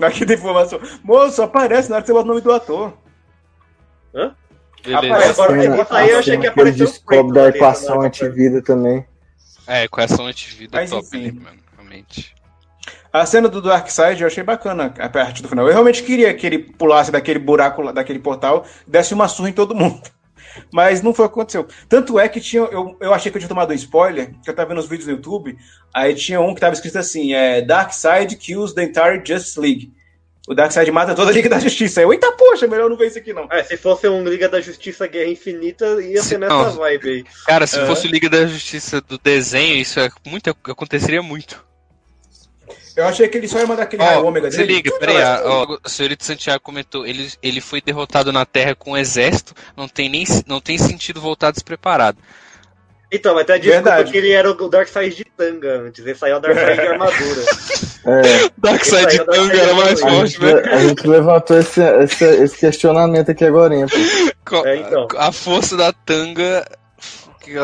Aqui tem informação. Moço, aparece na hora que você bota o nome do ator. Beleza. Aparece. Agora, Cena- aí eu achei que apareceu descobre da equação né? antivida também. É, equação antivida Mas top mano. Realmente. A cena do Darkseid eu achei bacana a parte do final. Eu realmente queria que ele pulasse daquele buraco, lá- daquele portal, desse uma surra em todo mundo. Mas não foi o que aconteceu. Tanto é que tinha, eu, eu achei que eu tinha tomado um spoiler, que eu tava vendo os vídeos no YouTube, aí tinha um que tava escrito assim, é Darkseid kills the entire Justice League. O Darkseid mata toda a Liga da Justiça. Eu, eita poxa, melhor não ver isso aqui não. É, se fosse um Liga da Justiça Guerra Infinita, ia ser nessa Não. vibe aí. Cara, se É. fosse o Liga da Justiça do desenho, isso é muito, aconteceria muito. Eu achei que ele só ia mandar aquele raio ômega se dele. liga, peraí, ó, o senhorito Santiago comentou, ele, ele foi derrotado na Terra com um exército, não tem nem não tem sentido voltar despreparado. Então, mas tem a desculpa Verdade. que ele era o Darkseid de tanga antes, ele saiu o Darkseid de armadura. É, Darkseid de Tanga era mais é forte, né? a gente levantou esse, esse, esse questionamento aqui agora, hein, pô. Co- É, então. A força da Tanga.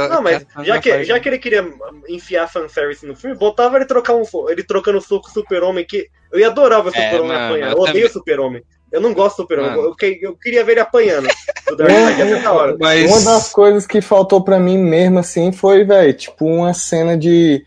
Não, mas já que, já que ele queria enfiar fanservice no filme, botava ele trocar um ele trocando soco Super-Homem, que eu ia adorar ver o É, Super-Homem mano, apanhando. eu Eu odeio também. o Super-Homem. Eu não gosto do Super-Homem. Eu, que- eu queria ver ele apanhando. O Darkseid ia ser da hora. Mas. Uma das coisas que faltou pra mim mesmo, assim, foi, velho, tipo, uma cena de.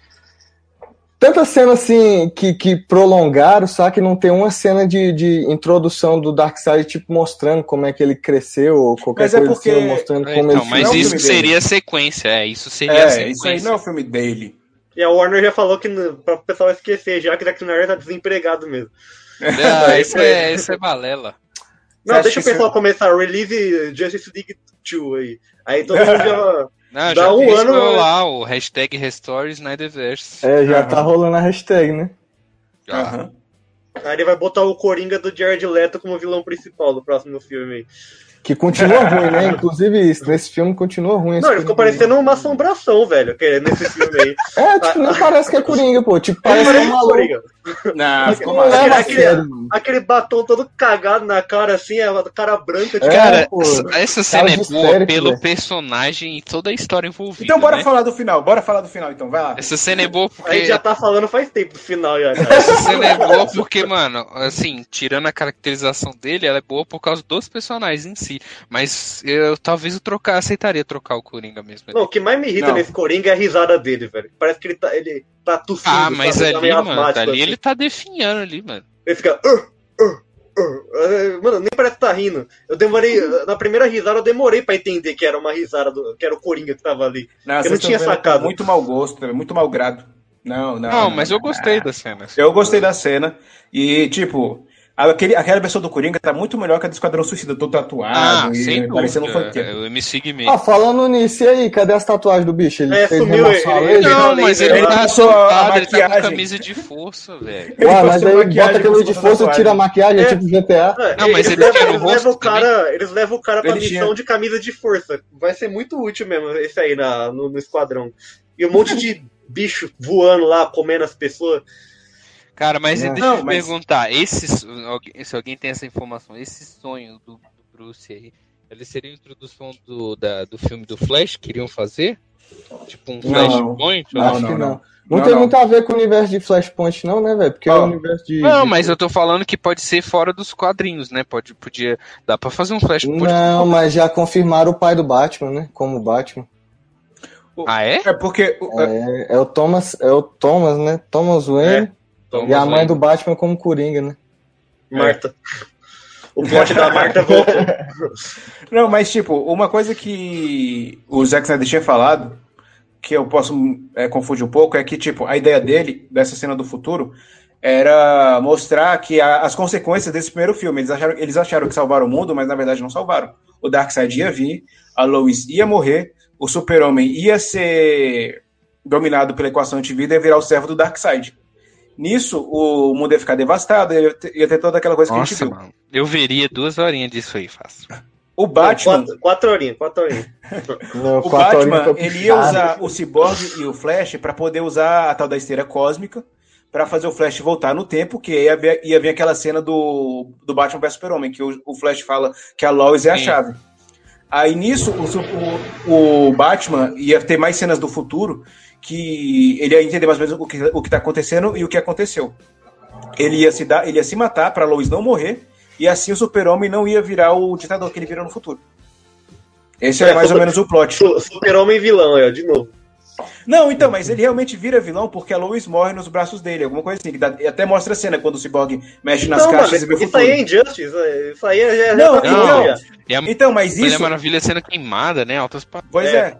Tanta cena assim que, que prolongaram, só que não tem uma cena de, de introdução do Darkseid, tipo, mostrando como é que ele cresceu, ou qualquer Mas é coisa porque- assim, mostrando É, como então, ele mas não é o isso dele. seria a sequência, é, isso seria a É, sequência. isso aí não é o filme dele. E a Warner já falou que pra o pessoal esquecer, já que Zack Snyder tá desempregado mesmo. Ah, isso é, isso é balela. Não, deixa o pessoal isso- começar, release Justice League 2 aí. Aí todo mundo já. Não, Dá já um ano, lá, o hashtag Restore Snyderverse. É, já Aham. tá rolando a hashtag, né? Já. Aham. Aí ele vai botar o Coringa do Jared Leto como vilão principal do próximo filme aí. Que continua ruim, né? Inclusive isso, nesse filme continua ruim. Não, ele ficou parecendo uma assombração, velho, que- nesse filme aí. É, tipo, não parece que é Coringa, pô. Tipo, parece que é um maluco. Coringa. Não, ficou Não a Aquele- sério, mano. Aquele batom todo cagado na cara, assim, a cara branca. Tipo, É, Cara, pô, essa- cena é de boa pelo personagem e toda a história envolvida. Então bora né? falar do final, bora falar do final então, vai lá. Essa cena é boa a porque. gente já tá falando faz tempo do final já, cara. Essa cena é boa porque, mano, assim, tirando a caracterização dele, ela é boa por causa dos personagens em si. Mas eu talvez eu trocar, aceitaria trocar o Coringa mesmo. Não, o que mais me irrita Não. nesse Coringa é a risada dele, velho. Parece que ele tá, ele tá tossindo. ah, mas sabe? Tá ali, meio mano, ali assim. ele tá definhando ali, mano. Ele fica. "Uh, uh, uh, Mano, nem parece que tá rindo. Eu demorei. Na primeira risada, eu demorei pra entender que era uma risada, do, que era o Coringa que tava ali. Não, eu não tinha sacado. Muito mau gosto, é muito mau grado. Não, não. Não, mas eu gostei da cena. Eu gostei da cena. E, tipo, aquele, aquela versão do Coringa tá muito melhor que a do Esquadrão Suicida, todo tatuado Ah, e sem parecendo um dúvida. funkeiro. É o MC Guimê. Ah, falando nisso, e aí, cadê as tatuagens do bicho? Ele É, fez sumiu, ele- ele- Não, mas ele, ele tá passou a soltado, ele tá com camisa de força, velho. Ué, mas postou aí bota aquilo por de força, tira a maquiagem, é, É. tipo GTA. Não, mas eles ele levam o rosto cara, eles levam o cara pra Ele missão tinha. de camisa de força. Vai ser muito útil mesmo esse aí na, no, no esquadrão. E um monte de bicho voando lá, comendo as pessoas. Cara, mas Não, deixa eu te mas- perguntar, esses, alguém- se alguém tem essa informação, esse sonho do, do Bruce aí, ele seria a introdução do, da- do filme do Flash que queriam fazer? Tipo um Flashpoint? não, Acho não, que não. não. Não, Não, tem não. muito a ver com o universo de Flashpoint, não, né, velho? Porque é o universo de. Não, de- mas eu tô falando que pode ser fora dos quadrinhos, né? Pode, podia, dá pra fazer um Flashpoint. Não, mas já confirmaram o pai do Batman, né? Como Batman. Ah, é? É porque. É, é o Thomas, é o Thomas, né? Thomas Wayne. Thomas e a mãe Wayne. do Batman como Coringa, né? Marta. O plot da Marta voltou. Não, mas tipo, uma coisa que o Zack Snyder tinha falado, que eu posso é, confundir um pouco, é que, tipo, a ideia dele, dessa cena do futuro, era mostrar que a- as consequências desse primeiro filme. Eles acharam, eles acharam que salvaram o mundo, mas na verdade não salvaram. O Darkseid ia vir, a Lois ia morrer, o Super-Homem ia ser dominado pela equação antivida e ia virar o servo do Darkseid. Nisso, o mundo ia ficar devastado, ia ter, ia ter toda aquela coisa que a gente Nossa, viu. mano. Eu veria duas horinhas disso aí, fácil. O Batman, Quatro, quatro horinhas, quatro horinhas. Não, O quatro Batman, ele ia usar o Cyborg e o Flash para poder usar a tal da esteira cósmica para fazer o Flash voltar no tempo, que ia vir, ia vir aquela cena do, do Batman vs Super-Homem, que o, o Flash fala que a Lois é a Sim. chave. Aí nisso, o, o, o Batman ia ter mais cenas do futuro que ele ia entender mais ou menos o que, o que tá acontecendo e o que aconteceu. Ele ia se, dar, ele ia se matar para Lois não morrer, e assim o Super-Homem não ia virar o ditador que ele virou no futuro. Esse é, É, mais ou super- menos o plot. Su- Super-Homem vilão, aí, ó, de novo. Não, então, mas ele realmente vira vilão porque a Lois morre nos braços dele, alguma coisa assim. Que dá- e até mostra a cena quando o Cyborg mexe nas não, mano, caixas e vê o isso futuro. aí é Injustice. Isso aí é, já, Não, já tá não. vilão, já. A Então, mas Mulher isso. Maravilha sendo queimada, né? Altas Pois É. é.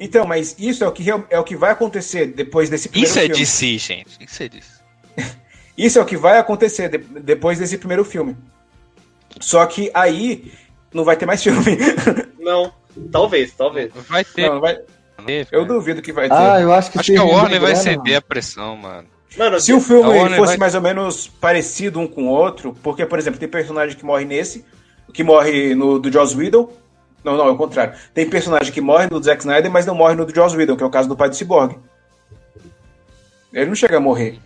Então, mas isso é o que, é o que vai acontecer depois desse primeiro Isso é filme. DC, gente. Isso é DC. Isso é o que vai acontecer de- depois desse primeiro filme. Só que aí não vai ter mais filme. Não, talvez, talvez. Vai ter. Não, não vai- eu duvido que vai ter. Ah, eu acho que Acho que a Warner vai ceder a pressão, mano. Mano, Se o filme fosse vai- mais ou menos parecido um com o outro, porque, por exemplo, tem personagem que morre nesse, que morre no do Joss Whedon. Não, não, é o contrário. Tem personagem que morre no do Zack Snyder, mas não morre no do Joss Whedon, que é o caso do pai do Cyborg. Ele não chega a morrer.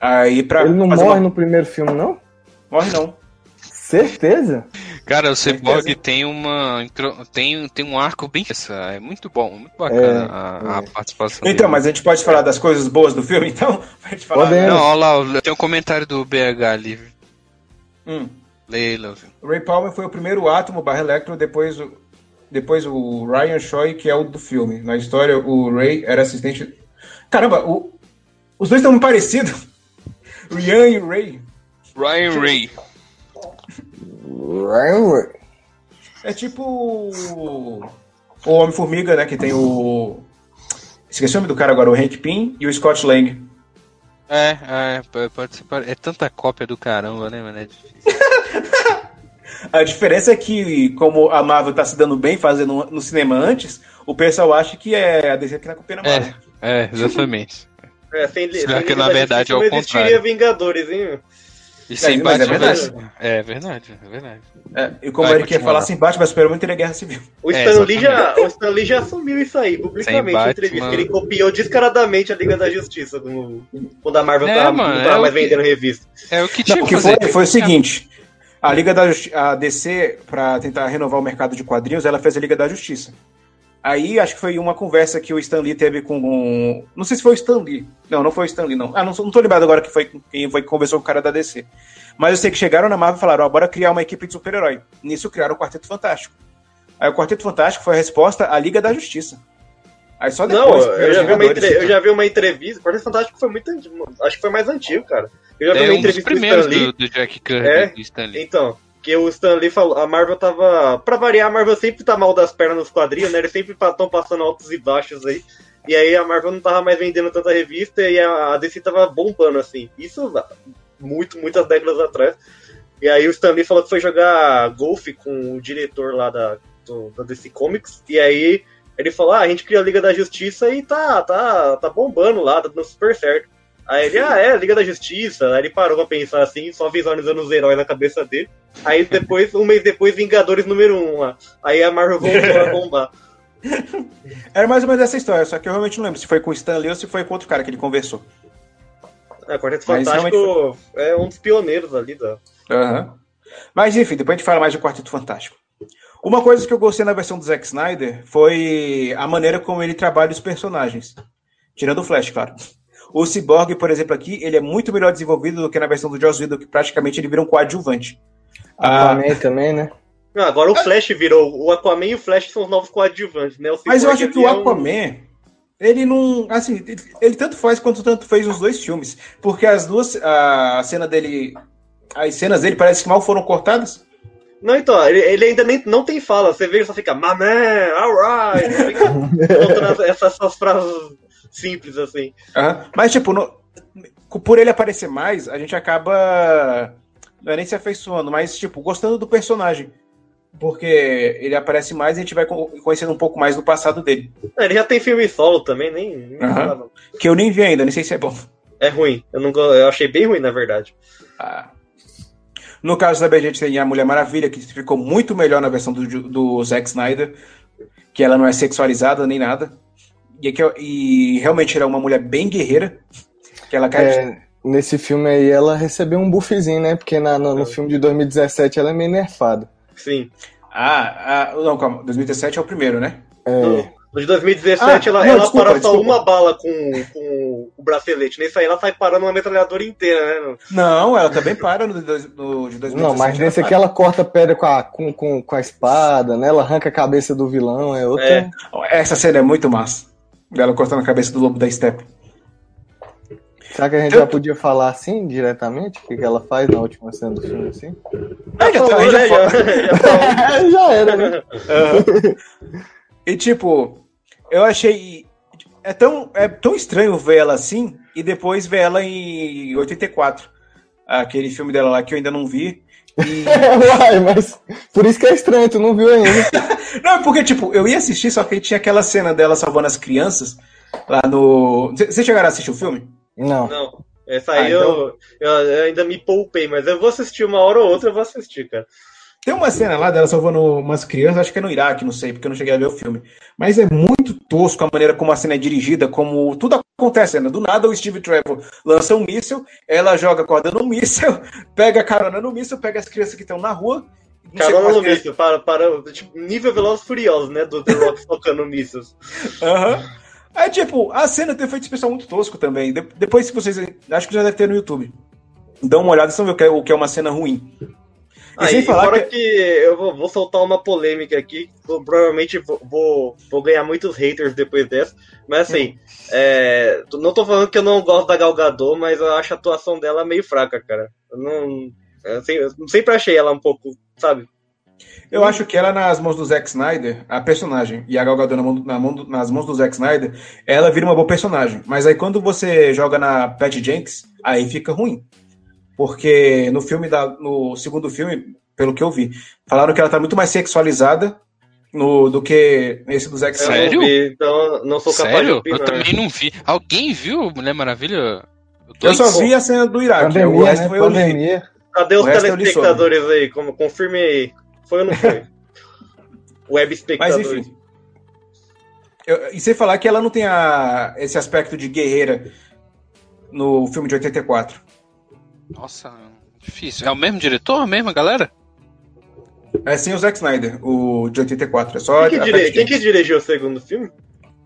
Aí pra Ele não morre uma- no primeiro filme, não? Morre não. Certeza? Cara, o Cyborg tem uma. Tem, tem um arco bem. Essa, é muito bom, muito bacana É, a, a é. participação Então, dele. mas a gente pode falar das coisas boas do filme, então? Gente falar. Podemos. Não, olha lá, tem um comentário do BH ali. Hum. Leila. Ray Palmer foi o primeiro átomo barra Electro, depois o, depois o Ryan Choi, que é o do filme. Na história, o Ray era assistente. Caramba, o- os dois estão muito parecidos. O Ian e o Ray. Ryan Ray. É tipo o Homem-Formiga, né? Que tem o. Esqueci o nome do cara agora, o Hank Pym e o Scott Lang. É, é, pode ser. É tanta cópia do caramba, né, mano? É difícil. A diferença é que, como a Marvel tá se dando bem fazendo no cinema antes, o pessoal acha que é a DC que tá copiando a Marvel. É, é, exatamente. É, sem, sem que, na da verdade, é o não existiria contrário? Vingadores, hein? E sem mas é Batman. vai- É verdade, é verdade. É, e como Vai, ele quer falar sem Batman, Superman teria guerra civil. O É, Stan, Lee já, o Stan Lee já assumiu isso aí, publicamente, em entrevista. Que Ele copiou descaradamente a Liga da Justiça no- quando a Marvel É, tava, mano, não tava é mais que- vendendo revista. É o que tinha Não, o que foi, foi o seguinte: a Liga da Justi- a DC, para tentar renovar o mercado de quadrinhos, ela fez a Liga da Justiça. Aí acho que foi uma conversa que o Stan Lee teve com. um- Não sei se foi o Stan Lee. Não, não foi o Stan Lee, não. Ah, não, não tô lembrado agora que foi quem foi que conversou com o cara da DC. Mas eu sei que chegaram na Marvel e falaram: ó, bora criar uma equipe de super-herói. Nisso criaram o Quarteto Fantástico. Aí o Quarteto Fantástico foi a resposta à Liga da Justiça. Aí só Não, depois. eu já, vi uma entre- eu já vi uma entrevista. Quarteto Fantástico foi muito antigo. Acho que foi mais antigo, cara. Eu já vi É uma um dos entrevista do primeiros Stan Lee. do, do Jack Kirby, É? do Stan Lee. Então, que o Stan Lee falou, a Marvel tava. Pra variar, a Marvel sempre tá mal das pernas nos quadrinhos, né? Eles sempre estão passando altos e baixos aí. E aí a Marvel não tava mais vendendo tanta revista e a a DC tava bombando, assim. Isso muito, muitas décadas atrás. E aí o Stan Lee falou que foi jogar golfe com o diretor lá da, do- da DC Comics. E aí ele falou, ah, a gente cria a Liga da Justiça e tá, tá, tá bombando lá, tá dando super certo. Aí ele, ah, é, Liga da Justiça. Aí ele parou pra pensar assim, só visualizando os heróis na cabeça dele. Aí depois, um mês depois, Vingadores número 1 um, lá. Aí a Marvel voltou a bombar. Era mais ou menos essa história, só que eu realmente não lembro se foi com o Stan Lee ou se foi com outro cara que ele conversou. É, Quarteto Mas Fantástico é um dos pioneiros ali da. Aham. Mas enfim, depois a gente fala mais de Quarteto Fantástico. Uma coisa que eu gostei na versão do Zack Snyder foi a maneira como ele trabalha os personagens. Tirando o Flash, claro. O Cyborg, por exemplo, aqui, ele é muito melhor desenvolvido do que na versão do Joss Whedon, que praticamente ele vira um coadjuvante. Ah, Aquaman também, né? Não, agora o Flash virou. O Aquaman e o Flash são os novos coadjuvantes, né? O mas eu acho que o é um- Aquaman, ele não. Assim, ele, ele tanto faz quanto tanto fez nos dois filmes. Porque as duas. A cena dele. As cenas dele parece que mal foram cortadas. Não, então, ele, ele ainda nem, não tem fala. Você vê, ele só fica, my man, alright. Contando essas, essas frases simples assim. Aham. Mas, tipo, no- por ele aparecer mais, a gente acaba. Não é nem se afeiçoando, mas, tipo, gostando do personagem. Porque ele aparece mais e a gente vai co- conhecendo um pouco mais do passado dele. É, Ele já tem filme solo também, nem. nem fala. Que eu nem vi ainda, nem sei se é bom. É ruim. Eu, não, eu achei bem ruim, na verdade. Ah. No caso também a gente tem a Mulher Maravilha, que ficou muito melhor na versão do, do Zack Snyder, que ela não é sexualizada nem nada. E, que, e realmente ela é uma mulher bem guerreira. Que ela cai. É, nesse filme aí ela recebeu um buffzinho, né? Porque na- no, no filme de 2017 ela é meio nerfada. Sim. Ah, ah, não, calma. 2017 é o primeiro, né? É, No de 2017, Ah, ela, não, ela desculpa, para só desculpa. uma bala com, com o bracelete. Nesse aí, ela sai parando uma metralhadora inteira, né? Não, ela também para no, no de 2017. não, mas nesse ela aqui ela corta pedra com a, com, com, com a espada, né? Ela arranca a cabeça do vilão, é outra. É. Essa cena é muito massa. Dela cortando a cabeça do lobo da steppe. Será que a gente já podia falar assim, diretamente? O que, que ela faz na última cena do filme, assim? Ah, já, tá, Falou, já né, fala. já- já falou. já era, né? E tipo, eu achei. É tão, é tão estranho ver ela assim e depois ver ela em 84. Aquele filme dela lá que eu ainda não vi. E... Uai, mas por isso que é estranho, tu não viu ainda. não, porque, tipo, eu ia assistir, só que tinha aquela cena dela salvando as crianças lá no. Vocês chegaram a assistir o filme? Não. Não. Essa aí Ah, eu, então- eu, eu ainda me poupei, mas eu vou assistir uma hora ou outra, eu vou assistir, cara. Tem uma cena lá dela salvando umas crianças, acho que é no Iraque, não sei, porque eu não cheguei a ver o filme. Mas é muito tosco a maneira como a cena é dirigida, como tudo acontece, né? Do nada o Steve Trevor lança um míssil, ela joga corda no míssil, pega carona no míssil, pega as crianças que estão na rua. Carona no míssil, para, para, tipo, nível Velozes Furiosos, né, do The Rock tocando mísseis. Aham. É tipo, a cena tem efeito especial muito tosco também. De- depois, se vocês. Acho que já deve ter no YouTube. Dão uma olhada e vocês vão ver é, o que é uma cena ruim. Aí, sem falar que- que... eu vou, vou soltar uma polêmica aqui, provavelmente vou, vou, vou ganhar muitos haters depois dessa, mas assim, é, não tô falando que eu não gosto da Gal Gadot, mas eu acho a atuação dela meio fraca, cara. Eu não, eu se- eu sempre achei ela um pouco, sabe? Eu acho que ela, nas mãos do Zack Snyder, a personagem, e a Gal Gadot na mão- na mão nas mãos do Zack Snyder, ela vira uma boa personagem. Mas aí quando você joga na Patty Jenks, aí fica ruim. Porque no filme da, no segundo filme, pelo que eu vi, falaram que ela tá muito mais sexualizada no, do que nesse do Zack Eu Snyder. vi, então não sou capaz de Sério? Eu opinar. também não vi. Alguém viu Mulher Maravilha? Eu Dois? só vi a cena do Iraque. o Pandemia, resto né? foi eu. Pandemia. Cadê os O eu telespectadores aí? Como, confirme aí. Foi ou não foi? Web Mas espectadores. enfim. Eu- e sem falar que ela não tem a, esse aspecto de guerreira no filme de 84. Nossa, difícil. É o mesmo diretor, a mesma galera? É sim o Zack Snyder, o de 84. É só Quem, que Patty quem que dirigiu o segundo filme?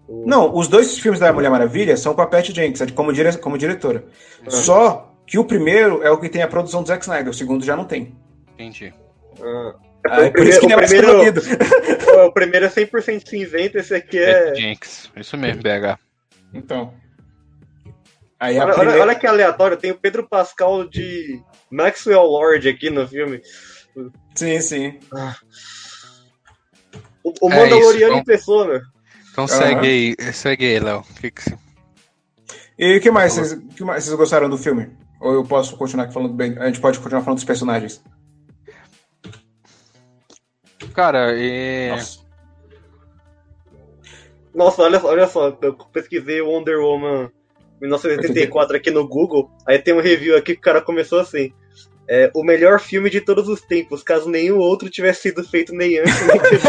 O- Não, os dois filmes da Mulher Maravilha são com a Patty Jenkins, como, dire... como diretora. Só que o primeiro é o que tem a produção do Zack Snyder, o segundo já não tem. Entendi. Ah, Ah, é por isso que não é mais primeiro, o primeiro é 100% cinzento, esse aqui é. Patty Jenkins. Isso mesmo, BH. Então. Aí Olha, olha- primeira... olha que aleatório, tem o Pedro Pascal de Maxwell Lord aqui no filme. Sim, sim. O, o É Mandaloriano isso, em pessoa, meu. Então segue aí, segue aí, Léo. Que que E o que mais vocês, que mais vocês gostaram do filme? Ou eu posso continuar aqui falando bem? A gente pode continuar falando dos personagens. Cara, é... Nossa. Nossa, olha, olha só, eu pesquisei Wonder Woman 1984 aqui no Google, aí tem um review aqui que o cara começou assim. É, o melhor filme de todos os tempos, caso nenhum outro tivesse sido feito nem antes nem depois.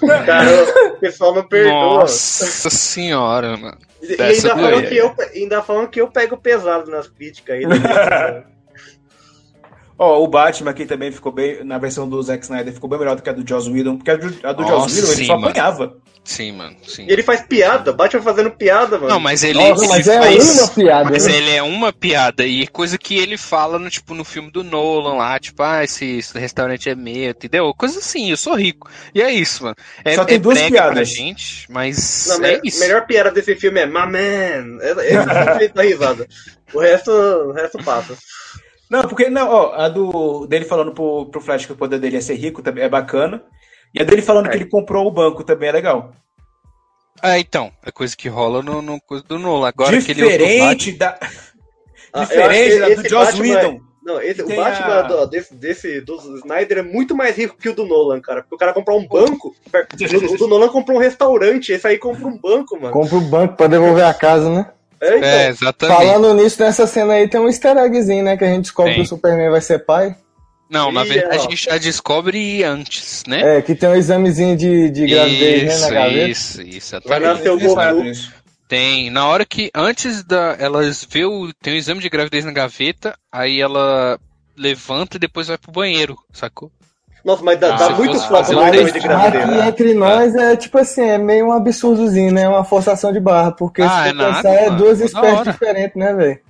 cara, o pessoal não perdoa. Nossa senhora, mano. E, ainda, falam eu, ainda falam que eu pego pesado nas críticas aí. Ó, o Batman aqui também ficou bem, na versão do Zack Snyder, ficou bem melhor do que a do Joss Whedon, porque a do, a do Joss Nossa, Whedon ele só mano. apanhava. Sim, mano, sim. e ele faz piada, Batman fazendo piada, mano. Não, mas ele, Nossa, ele mas é faz- uma piada, Mas né? ele é uma piada e coisa que ele fala no tipo no filme do Nolan lá, tipo, ah, esse, esse restaurante é meu, entendeu? Coisa assim, eu sou rico. E é isso, mano. É, Só tem é duas piadas. pra gente, mas Não, é me- isso. melhor piada desse filme é My Man. Esse filme da risada. O resto, o resto passa. Não, porque, não, ó, a do dele falando pro, pro Flash que o poder dele é ser rico também é bacana. E a dele falando É. que ele comprou o banco também é legal. Ah, então, é coisa que rola no, no coisa do Nolan. Agora que ele Diferente da. Ah, Diferente da do Joss Batman é- Whedon. Não, esse, o Batman a- do, desse, desse do Snyder é muito mais rico que o do Nolan, cara. Porque o cara comprou um banco. O, o do Nolan comprou um restaurante, esse aí compra um banco, mano. Compra o banco pra devolver a casa, né? É, então. É, exatamente. Falando nisso, nessa cena aí tem um easter eggzinho, né? Que a gente descobre Tem. que o Superman vai ser pai. Não, na Ih, verdade ó. a gente já descobre antes, né? É, que tem um examezinho de, de gravidez, né, na isso, gaveta. isso, isso. Vai nascer o. Tem, na hora que, antes da, elas vê o, tem o exame de gravidez na gaveta, aí ela levanta e depois vai pro banheiro, sacou? Nossa, mas dá, Ah, dá muito foco no de gravidez. aqui né? entre nós é tipo assim, é meio um absurdozinho, né? Uma forçação de barra. Porque Ah, se é for nada, pensar, é mano. duas espécies diferentes, né, velho?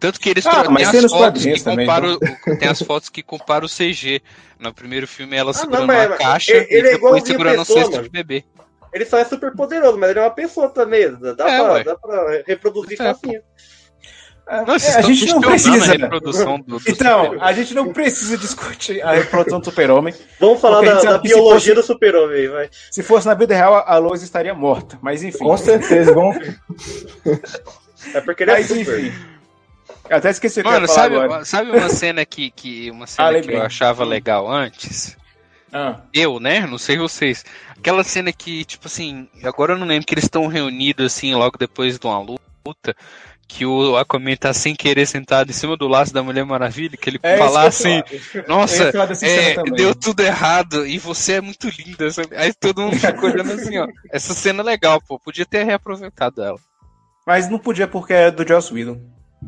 Tanto que eles Ah, tem as fotos que comparam, o- tem as fotos que comparam o CG. No primeiro filme ela Ah, segurando não, mas- uma caixa ele- ele e é depois segurando um pessoa, cesto mano. de bebê. Ele só é super poderoso, mas ele é uma pessoa também. Dá, É, pra, dá pra reproduzir É, facinho. É, Não, vocês a gente não precisa. a reprodução do, do Então, a gente não precisa discutir a reprodução do super-homem. Vamos falar da, da que biologia fosse- do super-homem, vai. Se fosse na vida real, a Lois estaria morta. Mas enfim. Com certeza, bom. É porque ele é Mas super. enfim. Eu até esqueci que Mano, falar sabe, agora. sabe uma cena que, que uma cena Ah, que eu achava legal antes? Ah, Eu, né? Não sei vocês. Aquela cena que, tipo assim, agora eu não lembro que eles estão reunidos assim logo depois de uma luta. Que o Aquaman tá sem querer sentado em cima do laço da Mulher Maravilha, que ele é assim, falar. Eu nossa, é, deu tudo errado e você é muito linda. sabe? Aí todo mundo fica olhando assim, ó. Essa cena é legal, pô. Podia ter reaproveitado ela. Mas não podia porque é do Joss Whedon.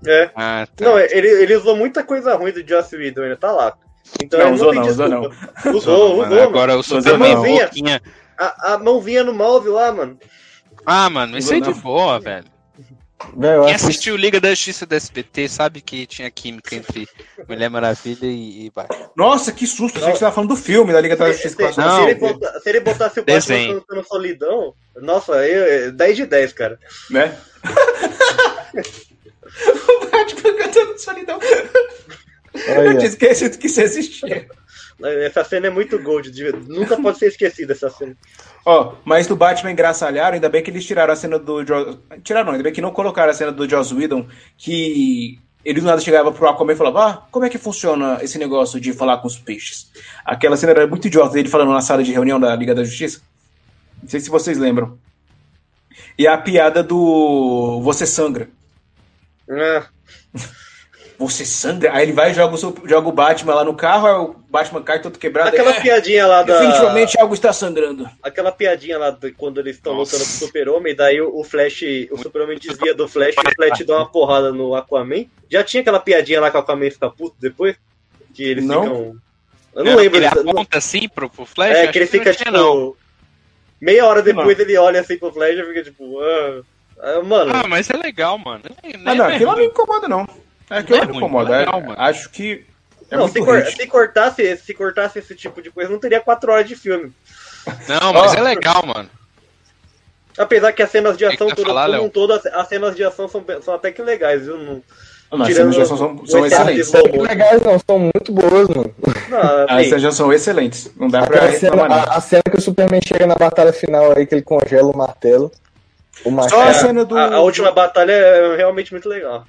É. Ah, tá. Não, ele, ele usou muita coisa ruim do Joss Whedon, ele tá lá. Então Não, usou não, usou não. Usou, Mano, usou. Agora o Usou Superman não. boquinha. A, a mãozinha no mouse lá, mano. Ah, mano, isso aí de Não. boa, velho. Eu Quem assisti- assistiu Liga da Justiça do SBT sabe que tinha química entre Mulher Maravilha e, e Batman. Nossa, que susto. Achei que você tava falando do filme da Liga da Se, Justiça se- se Não. ele bota- se ele botasse o Batman Desenho. cantando solidão, nossa, eu, 10 de 10, cara. Né? o Batman cantando solidão. Eu Olha. tinha esquecido que isso existia. Essa cena é muito gold, nunca pode ser esquecida essa cena. Ó, mas do Batman engraçalharam, ainda bem que eles tiraram a cena do Joss... Tiraram não, ainda bem que não colocaram a cena do Joss Whedon, que ele do nada chegava pro Aquaman e falava, ah, como é que funciona esse negócio de falar com os peixes? Aquela cena era muito idiota dele falando na sala de reunião da Liga da Justiça. Não sei se vocês lembram. E a piada do Você Sangra. Ah, Você sangra? Aí ele vai e joga o, seu- joga o Batman lá no carro, aí o Batman cai todo quebrado. aquela é, piadinha lá da. Definitivamente algo está sangrando. Aquela piadinha lá de quando eles estão lutando com o Super-Homem, daí o o Flash, o Super-Homem desvia do Flash e o Flash dá uma porrada no Aquaman. Já tinha aquela piadinha lá que o Aquaman fica puto depois? Que eles Não. ficam. Eu não lembro. Ele não- aponta assim pro, pro Flash? É, que ele não fica tinha, tipo. não. Meia hora depois ele olha assim pro Flash e fica tipo. Ah, ah, mano, Ah, mas é legal, mano. É, Ah, não, é aquilo não me incomoda, não. Aquilo Não é não me ruim, incomoda. é legal, É, mano. acho que É não, se, cor- se cortasse, se cortasse esse tipo de coisa, não teria quatro horas de filme. Não, mas é legal, mano. Apesar que as cenas de que ação, todas, falar, como um todo, as, as cenas de ação são, são até que legais, viu? Não, Não, as cenas de ação são, são excelentes. São legais, não, são muito boas, mano. Não, As assim, cenas de ação são excelentes. Não dá pra Aquela cena, reclamar, a, a cena que o Superman chega na batalha final aí, que ele congela o martelo. O machado. Só a cena do. a, a última batalha é realmente muito legal.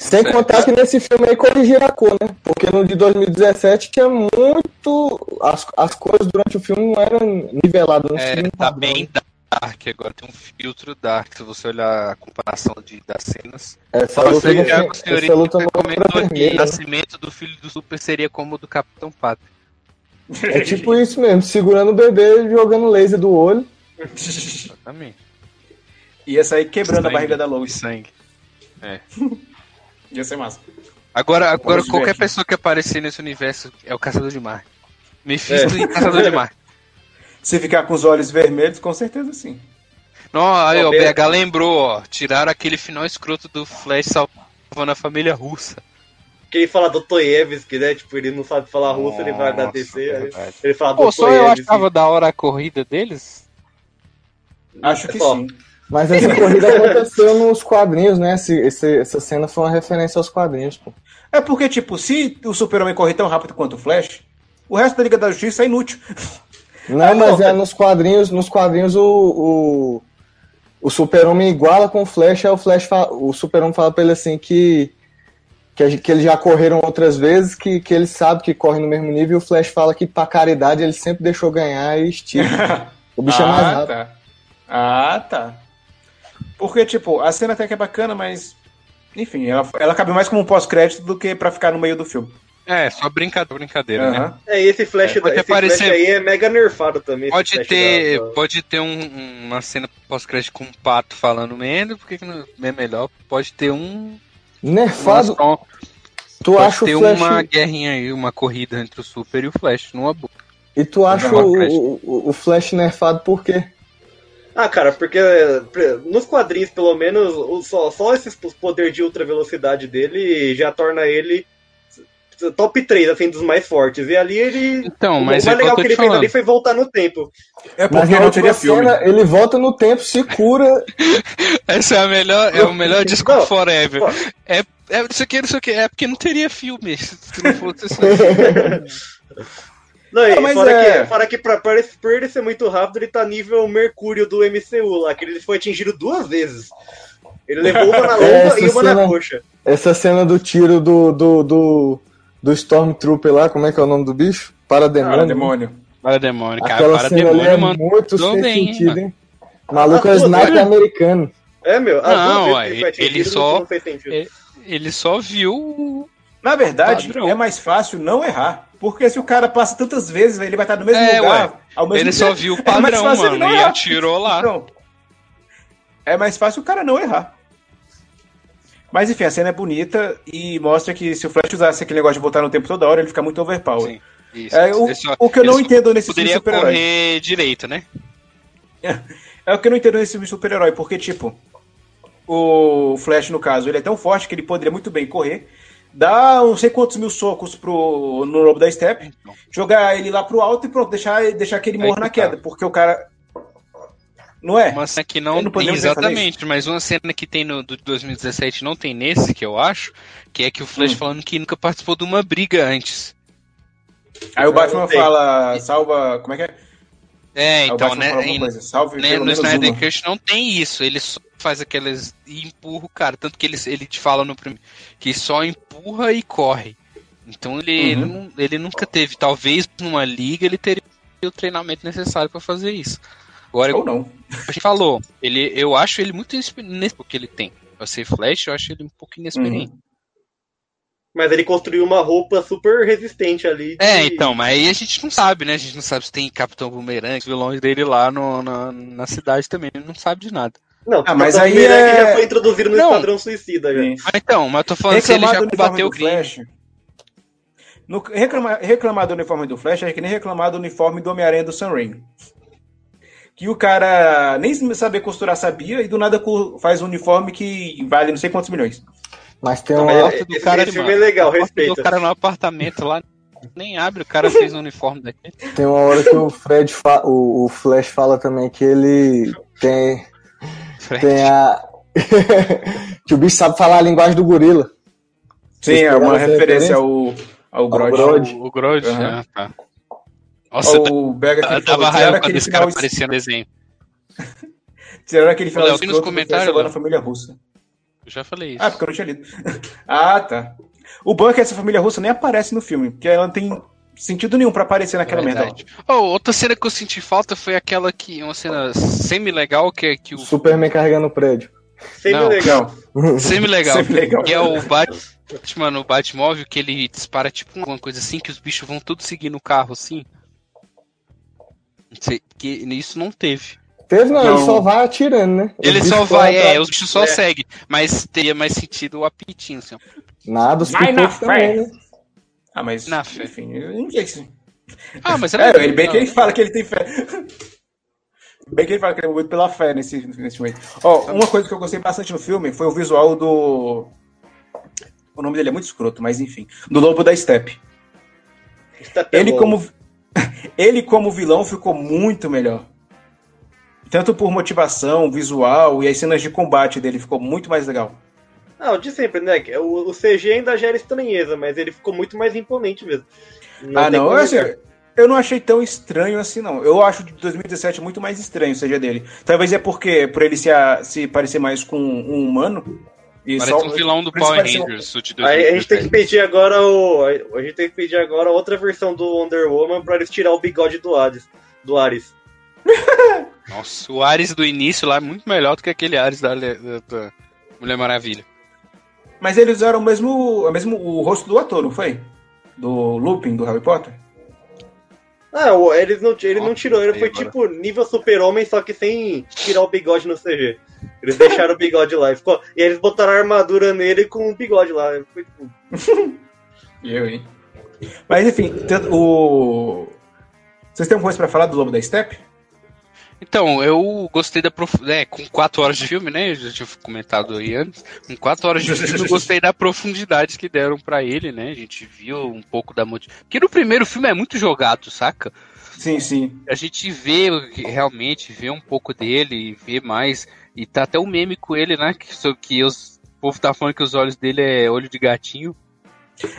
Sem contar que nesse filme aí corrigiram a cor, né? Porque no de 2017 tinha muito. As, as cores durante o filme não eram niveladas. Não É, tá padrão. bem dark agora, tem um filtro dark. Se você olhar a comparação de, das cenas. Essa Só luta, você a tinha, senhorita essa luta comentou que o nascimento do filho do Super seria como o do Capitão Pato. É tipo isso mesmo, segurando o bebê e jogando laser do olho. Exatamente. Ia sair quebrando a Sangue. barriga da E Lois. sangue. Ia ser massa. Agora, agora qualquer pessoa que aparecer nesse universo é o Caçador de Mar. Mephisto e Caçador de Mar. Se ficar com os olhos vermelhos, com certeza sim. Não, aí, ó, o BH lembrou, ó. Tiraram aquele final escroto do Flash salvando a família russa. Que ele fala Dostoiévski, né? Tipo, ele não sabe falar russo, ele vai dar Nossa, DC. verdade. Ele fala Pô, só eu achava da hora a corrida deles. Acho que Pessoal, sim. Mas essa corrida aconteceu nos quadrinhos, né? Esse, esse- essa cena foi uma referência aos quadrinhos, pô. É porque, tipo, se o Super-Homem correr tão rápido quanto o Flash, o resto da Liga da Justiça é inútil. Não, mas é nos quadrinhos, nos quadrinhos o, o, o Super-Homem iguala com o Flash, aí o Flash fala- o Super-Homem fala pra ele assim que que, que eles já correram outras vezes, que, que ele sabe que corre no mesmo nível, e o Flash fala que pra caridade ele sempre deixou ganhar e estica. O bicho é mais ah, rápido. tá. Ah, tá. Porque, tipo, a cena até que é bacana, mas. Enfim, ela, ela cabe mais como um pós-crédito do que pra ficar no meio do filme. É, só brincadeira, brincadeira, né? É, e esse Flash, É, pode esse aparecer- Flash aí é mega nerfado também. Pode ter, da- da- pode ter um- um- uma cena pós-crédito com um pato falando menos, porque que não é melhor? Pode ter um. Nerfado, uma- tu pode acha ter o Flash. uma guerrinha aí, uma corrida entre o Super e o Flash, numa boa. E tu acha Uma o, o, o Flash nerfado por quê? Ah, cara, porque é, nos quadrinhos, pelo menos, o- só, só esse poder de ultra velocidade dele já torna ele top 3, assim, dos mais fortes. E ali ele. Então, mas o é mais o eu legal que ele fez falando. ali foi voltar no tempo. É Mas porque na não última teria filme. cena, ele volta no tempo, se cura. Essa é a melhor, é o melhor disco Não, forever. É, é isso aqui, isso aqui, é porque não teria filme se não fosse assim. Não, e Ah, mas fora, é- que, fora que pra, pra ele- por ele ser muito rápido, ele tá nível Mercúrio do MCU lá, que ele foi atingido duas vezes. Ele levou uma na É, lomba essa e uma na cena- coxa. Essa cena do tiro do, do, do, do Stormtrooper lá, como é que é o nome do bicho? Ah, Parademônio. demônio. Para demônio, cara, Aquela para cena ali é mano. muito Tô sem bem, hein, sentido, mano. hein? Maluco é duas sniper vezes. americano. É, meu, Não, ué, ele ele só-. É, Ele só viu o- Na verdade, Padrão. é mais fácil não errar. Porque se o cara passa tantas vezes, ele vai estar no mesmo É, lugar. ué. ao mesmo Ele só tempo. viu o É padrão, ele mano, e atirou lá. Não. É mais fácil o cara não errar. Mas enfim, a cena é bonita e mostra que se o Flash usasse aquele negócio de voltar no tempo toda hora, ele fica muito overpower. Sim, isso. É, o, só- o que eu não só entendo nesse filme super-herói. correr direito, né? É o que eu não entendo nesse filme super-herói, porque, tipo, o Flash, no caso, ele é tão forte que ele poderia muito bem correr, dar não sei quantos mil socos pro, no lobo da Step, Então. jogar ele lá pro alto e pronto, deixar, deixar que ele morra na tá. queda, porque o cara. Não é? Uma cena que não, não tem exatamente, mas uma cena que tem no do 2017 não tem nesse, que eu acho, que é que o Flash Hum. falando que nunca participou de uma briga antes. Aí o Batman fala, salva. Como é que é? É, Aí então, né, coisa, salve né, no Snyder. Cut não tem isso, ele só faz aquelas e empurra o cara, tanto que ele, ele te fala no primeiro que só empurra e corre. Então ele, ele, Uhum. não- ele nunca teve, talvez numa liga ele teria o treinamento necessário pra fazer isso. Agora, Ou não. a gente falou, ele, eu acho ele muito inexperiente que ele tem. Pra ser Flash, eu acho ele um pouco inexperiente. Uhum. Mas ele construiu uma roupa super resistente ali. de- É, então, mas aí a gente não sabe, né? A gente não sabe se tem Capitão Boomerang, vilões dele lá no, na, na cidade também, ele não sabe de nada. Não, Ah, mas Capitão aí é- já foi introduzido no Não. Esquadrão Suicida. Já. Mas então, mas eu tô falando se ele Reclamar já combateu o crime. Flash. No, reclamar, reclamar do uniforme do Flash é que nem reclamar do uniforme do Homem-Aranha do Sam Raimi. Que o cara nem saber costurar sabia e do nada faz um uniforme que vale não sei quantos milhões. Mas tem uma. mas porta do cara, esse filme é legal, respeita. do cara no apartamento lá, nem abre, o cara fez o uniforme daquele. Tem uma hora que o Fred fa... o, o Flash fala também que ele tem, tem a. que o bicho sabe falar a linguagem do gorila. Sim, é uma referência ao, ao Grod. O, o Grod, Aham. né? Tá. Nossa, O Berga que dava raiva quando aquele esse cara aparecia no desenho. tiraram aquele final nos escroto do comentários, Léo? na família russa. Eu já falei isso. Ah, porque eu não tinha lido. ah, tá. O bom é que essa família russa nem aparece no filme, porque ela tem sentido nenhum pra aparecer naquela merda. lá. Verdade. Oh, outra cena que eu senti falta foi aquela que. Uma cena semi-legal, que é que o. Superman carregando o prédio. Sempre Não. legal. Semi-legal. Semi-legal. Que é o Batman no Batmóvel, que ele dispara tipo uma coisa assim, que os bichos vão todos seguir no carro assim. Não sei, que isso não teve. Teve não, Não. ele só vai atirando, né? Os Ele só vai, é, atrás. os bichos só É. seguem. Mas teria mais sentido o apitinho, assim, ó. Nada, os Vai na também, fé. né? Ah, mas. Na fé. Enfim, eu não sei se. Ah, mas É, ele bem que ele fala que ele tem fé. Bem que ele fala que ele é movido pela fé nesse, nesse filme. Ó, uma coisa que eu gostei bastante no filme foi o visual do. O nome dele é muito escroto, mas enfim. Do Lobo da Steppe. Até Ele como, ele como vilão ficou muito melhor. Tanto por motivação, visual e as cenas de combate dele ficou muito mais legal. Ah, o de sempre, né? O, o CG ainda gera estranheza, mas ele ficou muito mais imponente mesmo. ah, tem não, como eu, assim, eu não achei tão estranho assim, não. Eu acho de 2017 muito mais estranho o CG dele. Talvez é porque, por ele se, a- se parecer mais com um humano. E Parece só- um vilão do Power Rangers, o de Aí a gente tem que 2017. pedir agora o. A gente tem que pedir agora outra versão do Wonder Woman pra eles tirar o bigode do Ares. Do Ares. Nossa, o Ares do início lá é muito melhor do que aquele Ares da, da- da Mulher Maravilha. Mas eles usaram o mesmo, o mesmo o rosto do ator, não foi? Do Lupin, do Harry Potter? Ah, eles não, ele não tirou, ele foi agora. tipo nível super-homem, só que sem tirar o bigode no CG. Eles deixaram o bigode lá. e Ficou, e eles botaram a armadura nele com o bigode lá. Foi, tipo, Eu, hein? Mas enfim, o. Vocês têm alguma coisa pra falar do Lobo da Steppe? Então, eu gostei da prof... é, com 4 horas de filme, né? Eu já tinha comentado aí antes. Com 4 horas de filme, eu gostei da profundidade que deram pra ele, né? A gente viu um pouco da motivação. Porque no primeiro filme é muito jogado, saca? Sim, sim. A gente vê realmente, vê um pouco dele, vê mais. E tá até o meme com ele, né? Que, que os, o povo tá falando que os olhos dele é olho de gatinho.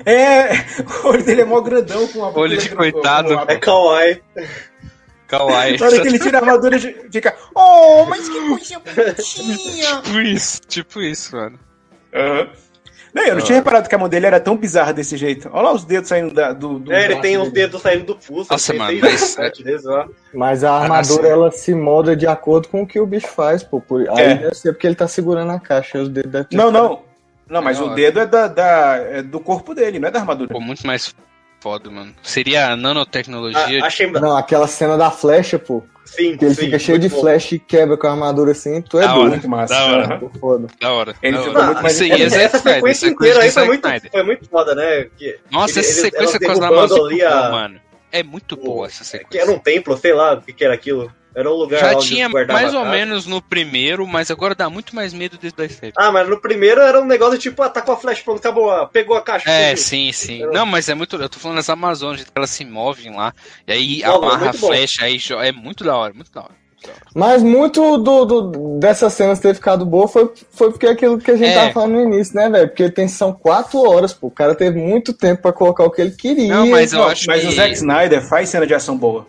É, o olho dele é mó grandão com a Olho de coitado. é kawaii. Kawaii. Na hora que ele tira a armadura, fica. Oh, mas que coisa bonitinha! tipo isso, tipo isso, mano. Não, eu não tinha reparado que a mão dele era tão bizarra desse jeito. Olha lá os dedos saindo da- do, do. É, ele tem os dedos saindo do pulso. Nossa, tem mano, mas- sete dedos. Mas a armadura, sim. ela se molda de acordo com o que o bicho faz, pô. Por... Aí É. deve ser porque ele tá segurando a caixa e os dedos Não, não. Não, mas Não, o é- dedo é, da, da- é do corpo dele, não é da armadura. Pô, muito mais foda, mano. Seria a nanotecnologia. Ah, achei. Não, aquela cena da flecha, pô. Sim, Que ele sim, fica cheio de bom. flecha e quebra com a armadura assim. Tu é Da doido. hora. Muito massa. da hora. Pô, foda. Da hora. Ele da hora. muito mais Isso aí, é essa Snyder, sequência é inteira aí foi muito, foi muito foda, né? Que, Nossa, eles- essa sequência com as armaduras é ali muito a- boa, mano. É muito boa essa que sequência. era um templo, sei lá o que, que era aquilo. Era um lugar Já onde tinha guardava mais ou a casa. menos no primeiro, mas agora dá muito mais medo desde da Step. Ah, mas no primeiro era um negócio tipo, ah, tá com a flecha, pronto, acabou, ah, pegou a caixa. É, sim, sim. Eu- Não, mas é muito. Eu tô falando das Amazonas, elas se movem lá. E aí Não, amarra a muito bom. flecha, aí é muito da hora, muito da hora. Mas muito do, do- dessas cenas ter ficado boa foi, foi porque aquilo que a gente É. tava falando no início, né, velho? Porque tem, são quatro horas, pô. O cara teve muito tempo pra colocar o que ele queria. Não, mas eu acho mas que. o Zack Snyder faz cena de ação boa.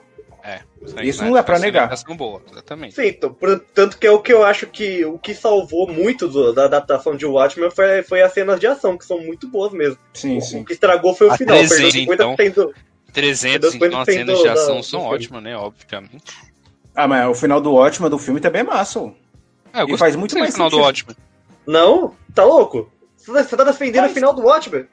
É, Isso não dá pra negar. Boa, exatamente. Sim, então, tanto que é o que eu acho que o que salvou muito do- da adaptação de Watchmen foi, foi as cenas de ação, que são muito boas mesmo. Sim, O sim. que estragou foi o A final. 300, Perdeu 50% do- 300, Depois então as cenas de da- ação do são ótimas, né? Obviamente. Ah, mas o final do ótimo do filme também é massa. ó. Eu E faz muito mais final do ótimo. Não? Tá louco? Você tá- você tá defendendo Mas- o final do Watchmen?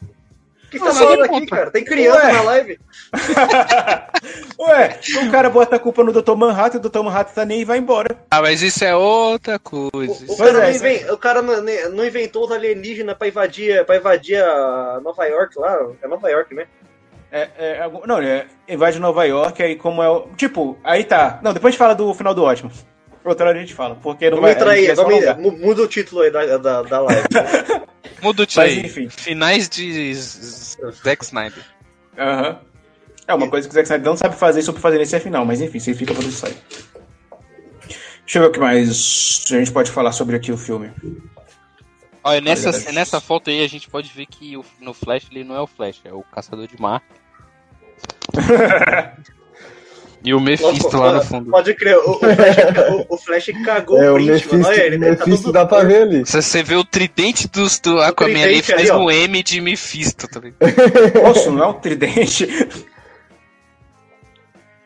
O que você tá falando aqui, cara? Tem criança Ué. na live. Ué, o cara bota a culpa no Dr. Manhattan e o Dr. Manhattan tá nem aí e vai embora. Ah, mas isso é outra coisa. O, o cara, é, não, inven- o cara não, não inventou os alienígenas pra invadir, pra invadir a Nova York lá. É Nova York, né? É, é, não, é invade Nova York, aí como é o. Tipo, aí tá. Não, depois a gente fala do final do ótimo. Outra hora a gente fala, porque não Vamos vai. entrar aí, vamos, muda o título aí da, da, da live. Muda o Mas aí. enfim. Finais de Zack Snyder. Aham. É uma coisa que o Zack Snyder não sabe fazer sobre fazer nesse é final, mas enfim, você fica pra você sair. Deixa eu ver o que mais a gente pode falar sobre aqui o filme. Olha, nessa, nessa foto aí a gente pode ver que o- no Flash ele não é o Flash, é o Caçador de Mar. e o Mephisto lá no fundo. Pode crer, o, o Flash, o, o Flash cagou É, o o print, Mephisto, mano. Olha, ele tá Mephisto todo dá pra ver ali. Se você vê o tridente dos, do Aquaman ali, faz um M de Mephisto também. Nossa, não é um tridente.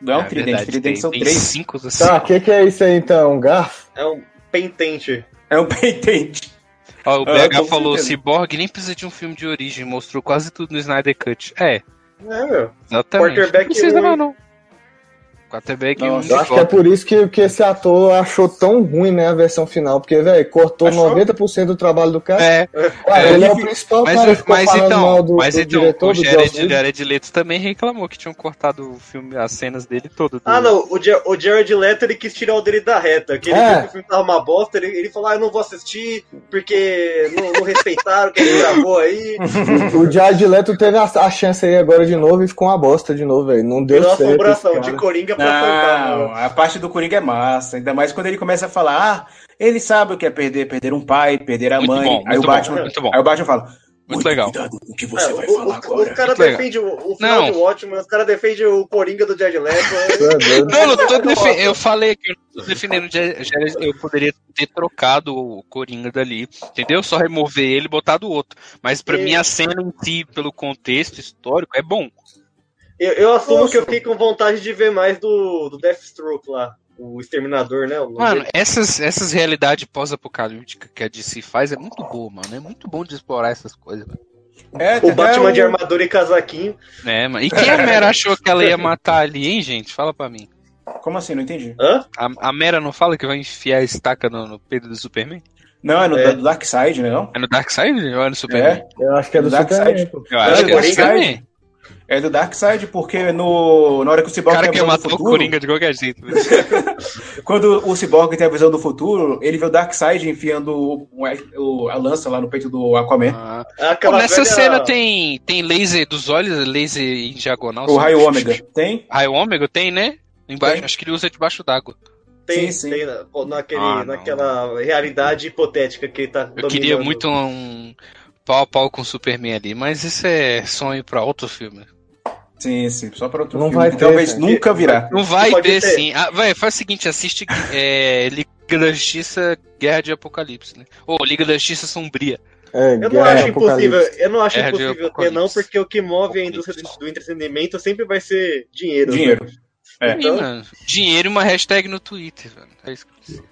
Não é um É tridente, verdade, tridente tem, são tem três. cinco assim. Tá, o que, que é isso aí então? Um garfo? É um pentente. É um pentente. Ó, o Ah, BH com falou. Cyborg nem precisa de um filme de origem, mostrou quase tudo no Snyder Cut. É, É, meu. exatamente. Quarterback não precisa um. mais não. Quarterback Não, um eu acho que é por isso que, que esse ator achou tão ruim, né, a versão final. Porque, velho, cortou Achou? 90% do trabalho do cara. É, Cara, é, ele é o principal mas, cara que ficou mas então, do, mas do então diretor o Jared. Jared Leto também reclamou que tinham cortado o filme, as cenas dele todo. do- Ah, não, o, Ja- o Jared Leto ele quis tirar o dele da reta. Que ele É. viu que o filme tava uma bosta, ele, ele falou: Ah, eu não vou assistir porque não, não respeitaram o que ele gravou aí. O Jared Leto teve a, a chance aí agora de novo e ficou uma bosta de novo, velho. Não deu Virou certo. assombração de. Coringa. Não, a parte do Coringa é massa. Ainda mais quando ele começa a falar, ah, ele sabe o que é perder, perder um pai, perder a Muito mãe. bom, aí o muito Batman, bom, muito bom. aí o Batman fala, Muito legal. cuidado com o que você É, vai o, falar o, agora. os caras Muito legal. defendem o, o final Não. de Watchmen, os caras defendem o Coringa do Jared Leto. É doido. Não, eu, tô eu falei que eu não tô defendendo o Jared- eu poderia ter trocado o Coringa dali, entendeu? Só remover ele e botar do outro. Mas pra E- mim a cena em si, pelo contexto histórico, é bom. Eu, eu assumo Nossa. que eu fiquei com vontade de ver mais do, do Deathstroke lá. O Exterminador, né? O Mano, essas, essas realidades pós-apocalípticas que a DC faz é muito boa, mano. É muito bom de explorar essas coisas, velho. É, tem o Batman até de armadura e casaquinho. né, mano? E quem a Mera achou que ela ia matar ali, hein, gente? Fala pra mim. Como assim? Não entendi. Hã? A, a Mera não fala que vai enfiar a estaca no, no peito do Superman? Não, é no É. Dark Side, né? Não? É no Darkseid ou é no Superman? É, Eu acho que é do Dark Superman. Side. Eu acho É que é do do Darkseid. É do Dark Side, porque no, na hora que o O Cyborg cara tem a visão do matar o futuro, Coringa de qualquer jeito. velho. quando o Cyborg tem a visão do futuro, ele vê o Dark Side enfiando o- o- a lança lá no peito do Aquaman. Ah. Pô, nessa velha- cena tem, tem laser dos olhos, laser em diagonal. o raio ômega. Tem? Raio ômega tem, né? Embaixo, Tem. acho que ele usa debaixo d'água. Tem, Sim, sim. tem na- naquele, Ah, naquela realidade hipotética que ele tá Eu queria dominando. muito um pau a pau com o Superman ali, mas isso é sonho pra outro filme. Sim, sim. Só para outro Não filme. vai ter, talvez cara. nunca virá. Não vai ter, ter. sim. Ah, vai, faz o seguinte, assiste é, Liga da Justiça Guerra de Apocalipse, né? Ou Liga da Justiça Sombria. É, Eu não acho impossível, eu não acho Guerra impossível ter, não, porque o que move a indústria do entretenimento sempre vai ser dinheiro. né? Dinheiro. É. Então, mano, dinheiro e uma hashtag no Twitter, velho. É isso que eu preciso.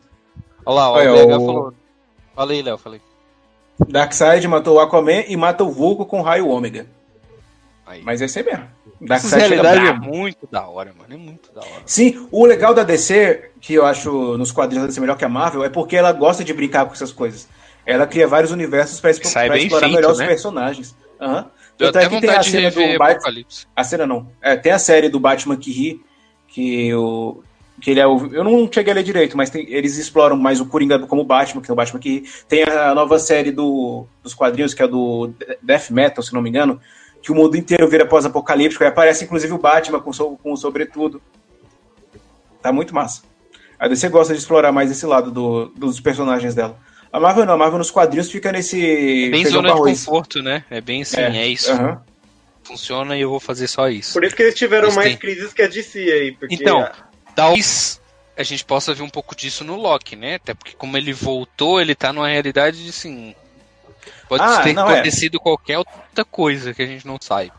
Olha lá, ó, Olha, o BH o- falou. Fala aí, Léo, falei. Darkseid matou o Aquaman e mata o Vulco com raio ômega. Aí. Mas é isso aí mesmo. Essas Darkseid chega realidades é muito da hora, mano. É muito da hora. Sim, o legal da DC, que eu acho nos quadrinhos da DC melhor que a Marvel, é porque ela gosta de brincar com essas coisas. Ela cria vários universos pra bem explorar feito, melhor os né? personagens. Aham. Deu Tanto é até que tem a cena do Batman. A cena não. É, tem a série do Batman que ri, que o. Que ele é o. Eu não cheguei a ler direito, mas tem- eles exploram mais o Coringa como Batman, que é o Batman que ri. Tem a nova série do, dos quadrinhos, que é do Death Metal, se não me engano, que o mundo inteiro vira pós-apocalíptico, aí aparece inclusive o Batman com, so- com o sobretudo. Tá muito massa. A DC gosta de explorar mais esse lado do- dos personagens dela. A Marvel não, a Marvel nos quadrinhos fica nesse. Bem feijão zona de conforto, né? É bem assim, é, isso. aham. Funciona e eu vou fazer só isso. Por isso que eles tiveram Eles mais têm. crises que a DC aí. Porque Então, talvez a gente possa ver um pouco disso no Loki, né? Até porque como ele voltou, ele tá numa realidade de assim. Pode Ah, ter não, é. acontecido qualquer outra coisa que a gente não saiba.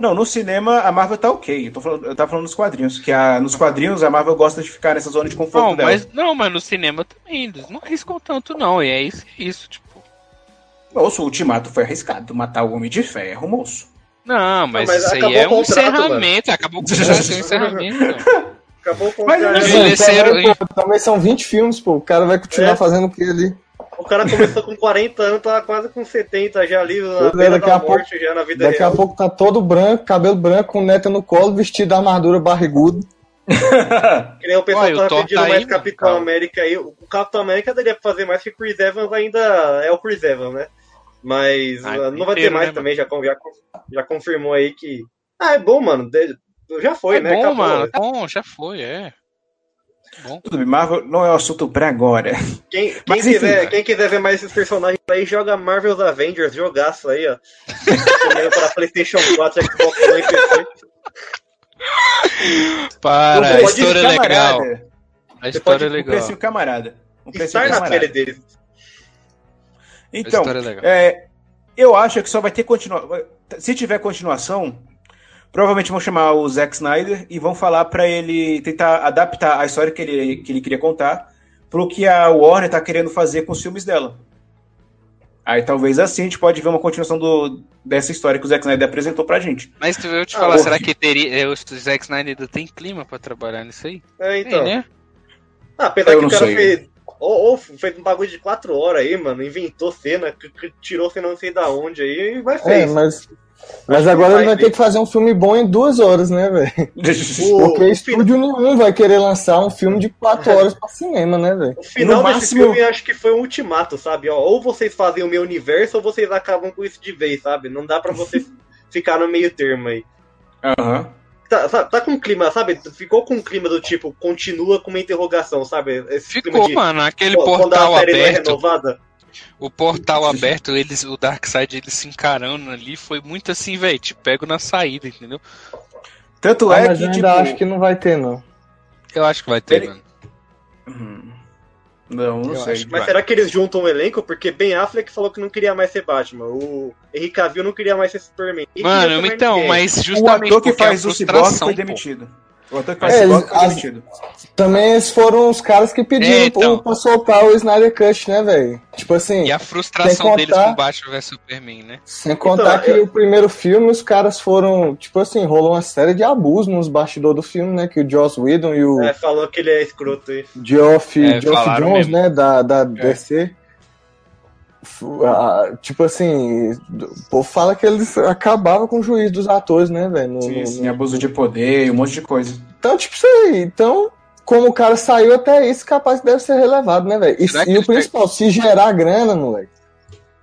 Não, no cinema a Marvel tá ok. Eu, tô falando, eu tava falando nos quadrinhos. Que a, nos quadrinhos a Marvel gosta de ficar nessa zona de conforto Não, dela. mas, não, mas no cinema também, eles não arriscam tanto, não. E é isso, é isso, tipo. Moço, o Ultimato foi arriscado. Matar o Homem de Ferro, moço. Não, mas, mas isso aí acabou é o um contrato, encerramento. Acabou o contrato, é um encerramento. acabou com Mas o Envelheceram, também, pô, também são 20 filmes, pô. O cara vai continuar É. fazendo o que ali? O cara começou com 40 anos, tá quase com 70 já ali na é, beira daqui da a pouco- morte, já na vida Daqui a real. pouco tá todo branco, cabelo branco, com neta no colo, vestido da armadura barrigudo. Que nem o pessoal Olha, tava pedindo tá mais aí, Capitão cara. América aí. O Capitão América daria pra fazer mais que o Chris Evans ainda é o Chris Evans, né? Mas Ah, uh, não vai ter mais né, também, já, já, já confirmou aí que. Ah, é bom, mano. Já foi, é né? bom, Acabou. mano. Tá bom, já foi, é. Bom. Tudo bem, Marvel não é o assunto pra agora. Quem, quem, Mas, enfim, quiser, quem quiser ver mais esses personagens aí, joga Marvel's Avengers, jogaço aí, ó. Para PlayStation 4, Xbox One e PC. Para, Um a história é legal. A história é um legal. precinho camarada. Um precinho Estar na camarada. pele deles. Então, é legal. é, eu acho que só vai ter continuação. Se tiver continuação, provavelmente vão chamar o Zack Snyder e vão falar pra ele tentar adaptar a história que ele, que ele queria contar pro que a Warner tá querendo fazer com os filmes dela. Aí talvez assim a gente pode ver uma continuação do, dessa história que o Zack Snyder apresentou pra gente. Mas eu te Ah, falar, o- será que teria. é, O Zack Snyder ainda tem clima pra trabalhar nisso aí? É, então. Tem, né? Ah, apesar Eu que o cara sei. fez. Ou, ou fez um bagulho de 4 horas aí, mano. Inventou cena, tirou cena não sei da onde aí e vai É, fez. mas, mas agora vai ele vai ter que fazer um filme bom em duas horas, né, velho? O- Porque o estúdio nenhum vai querer lançar um filme de quatro horas pra cinema, né, velho? O final No desse máximo- filme eu acho que foi um ultimato, sabe? Ó, ou vocês fazem o meu universo ou vocês acabam com isso de vez, sabe? Não dá pra vocês ficar no meio termo aí. Aham. Tá, tá, tá com um clima, sabe? Ficou com um clima do tipo, continua com uma interrogação, sabe? Esse clima Ficou, de, mano. Aquele pô, quando a portal série não é aberto. renovada. O portal aberto, eles, o Darkseid eles se encarando ali, foi muito assim, velho. Te pego na saída, entendeu? Tanto Ah, é mas que, eu tipo. ainda acho que não vai ter, não. Eu acho que vai ter, Ele- mano. Hum. Não, não Eu sei. Mas vai. será que eles juntam um elenco? Porque Ben Affleck falou que não queria mais ser Batman. O Henry Cavill não queria mais ser Superman. Queria Mano, então, mas O justamente ator que faz o Cyborg foi pô. O É, eles- as-. Também esses foram os caras que pediram É, então. pro- pra soltar o Snyder Cut, né, velho? Tipo assim, E a frustração Sem deles contar- com Batman vs Superman, né? sem contar Então, que eu- o primeiro filme os caras foram, tipo assim, rolou uma série de abusos nos bastidores do filme, né? Que o Joss Whedon e o É, falou que ele é escroto aí. Geoff, É, Geoff Jones, mesmo. né, da, da DC. Ah, tipo assim, o povo fala que eles acabavam com o juiz dos atores, né, velho? Sim, no- sim, abuso de poder, um monte de coisa. Então, tipo isso aí. Então, como o cara saiu até isso, capaz que deve ser relevado, né, velho? E, e o principal, se gerar grana, moleque.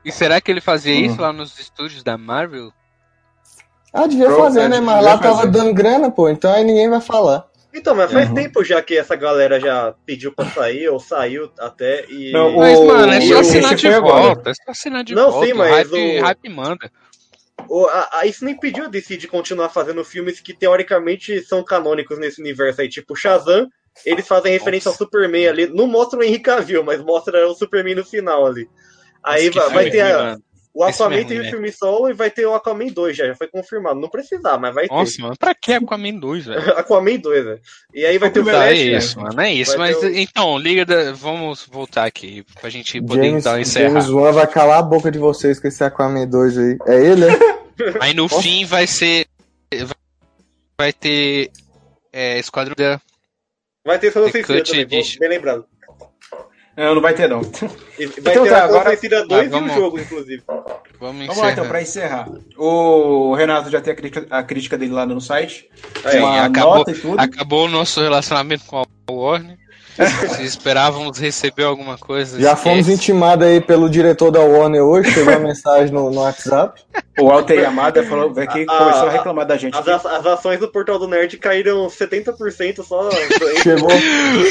E será que ele fazia Hum. isso lá nos estúdios da Marvel? Ah, devia Pro- fazer, é, né? Mas lá tava fazer. dando grana, pô. Então aí ninguém vai falar. Então, mas faz Uhum. tempo já que essa galera já pediu pra sair, ou saiu até, e... Não, o- Mas, mano, é só assinar de volta. É só assinar de Não, volta. sim, o mas hype, o- hype manda. O- a- a- isso não impediu a DC de continuar fazendo filmes que teoricamente são canônicos nesse universo aí, tipo Shazam, eles fazem referência ao Superman ali, não mostra o Henry Cavill, mas mostra o Superman no final ali. Aí Nossa, vai, vai ter a- mano. O Aquaman é teve ruim, o filme solo e vai ter o Aquaman 2 já, já foi confirmado. Não precisar, mas vai ter. Nossa, mano, pra que Aquaman 2, velho? Aquaman 2, velho. E aí vai ter o primeiro- Tá, é né? isso, mano, é isso. Vai Mas o- então, liga da... Vamos voltar aqui pra gente poder James, então encerrar. James Wan vai calar a boca de vocês com esse Aquaman 2 aí. É ele, é? Aí no Nossa. fim vai ser. Vai ter. É, Esquadrão da. Vai ter Solo Suicida Cut também, bem lembrado. Não, não vai ter, não. E vai Então ter tá, agora- Suicida 2 Ah, e vamos- o jogo, inclusive. Vamos Vamos lá, então, pra encerrar. O Renato já tem a crítica, a crítica dele lá no site. Uma acabou- e. Acabou o nosso relacionamento com a Warner. Se esperávamos receber alguma coisa. Já esquece. fomos intimados aí pelo diretor da Warner hoje, chegou uma mensagem no, no WhatsApp. O Walter Yamada falou que Ah, começou a reclamar da gente. As, a- as ações do Portal do Nerd caíram 70% só. Chegou,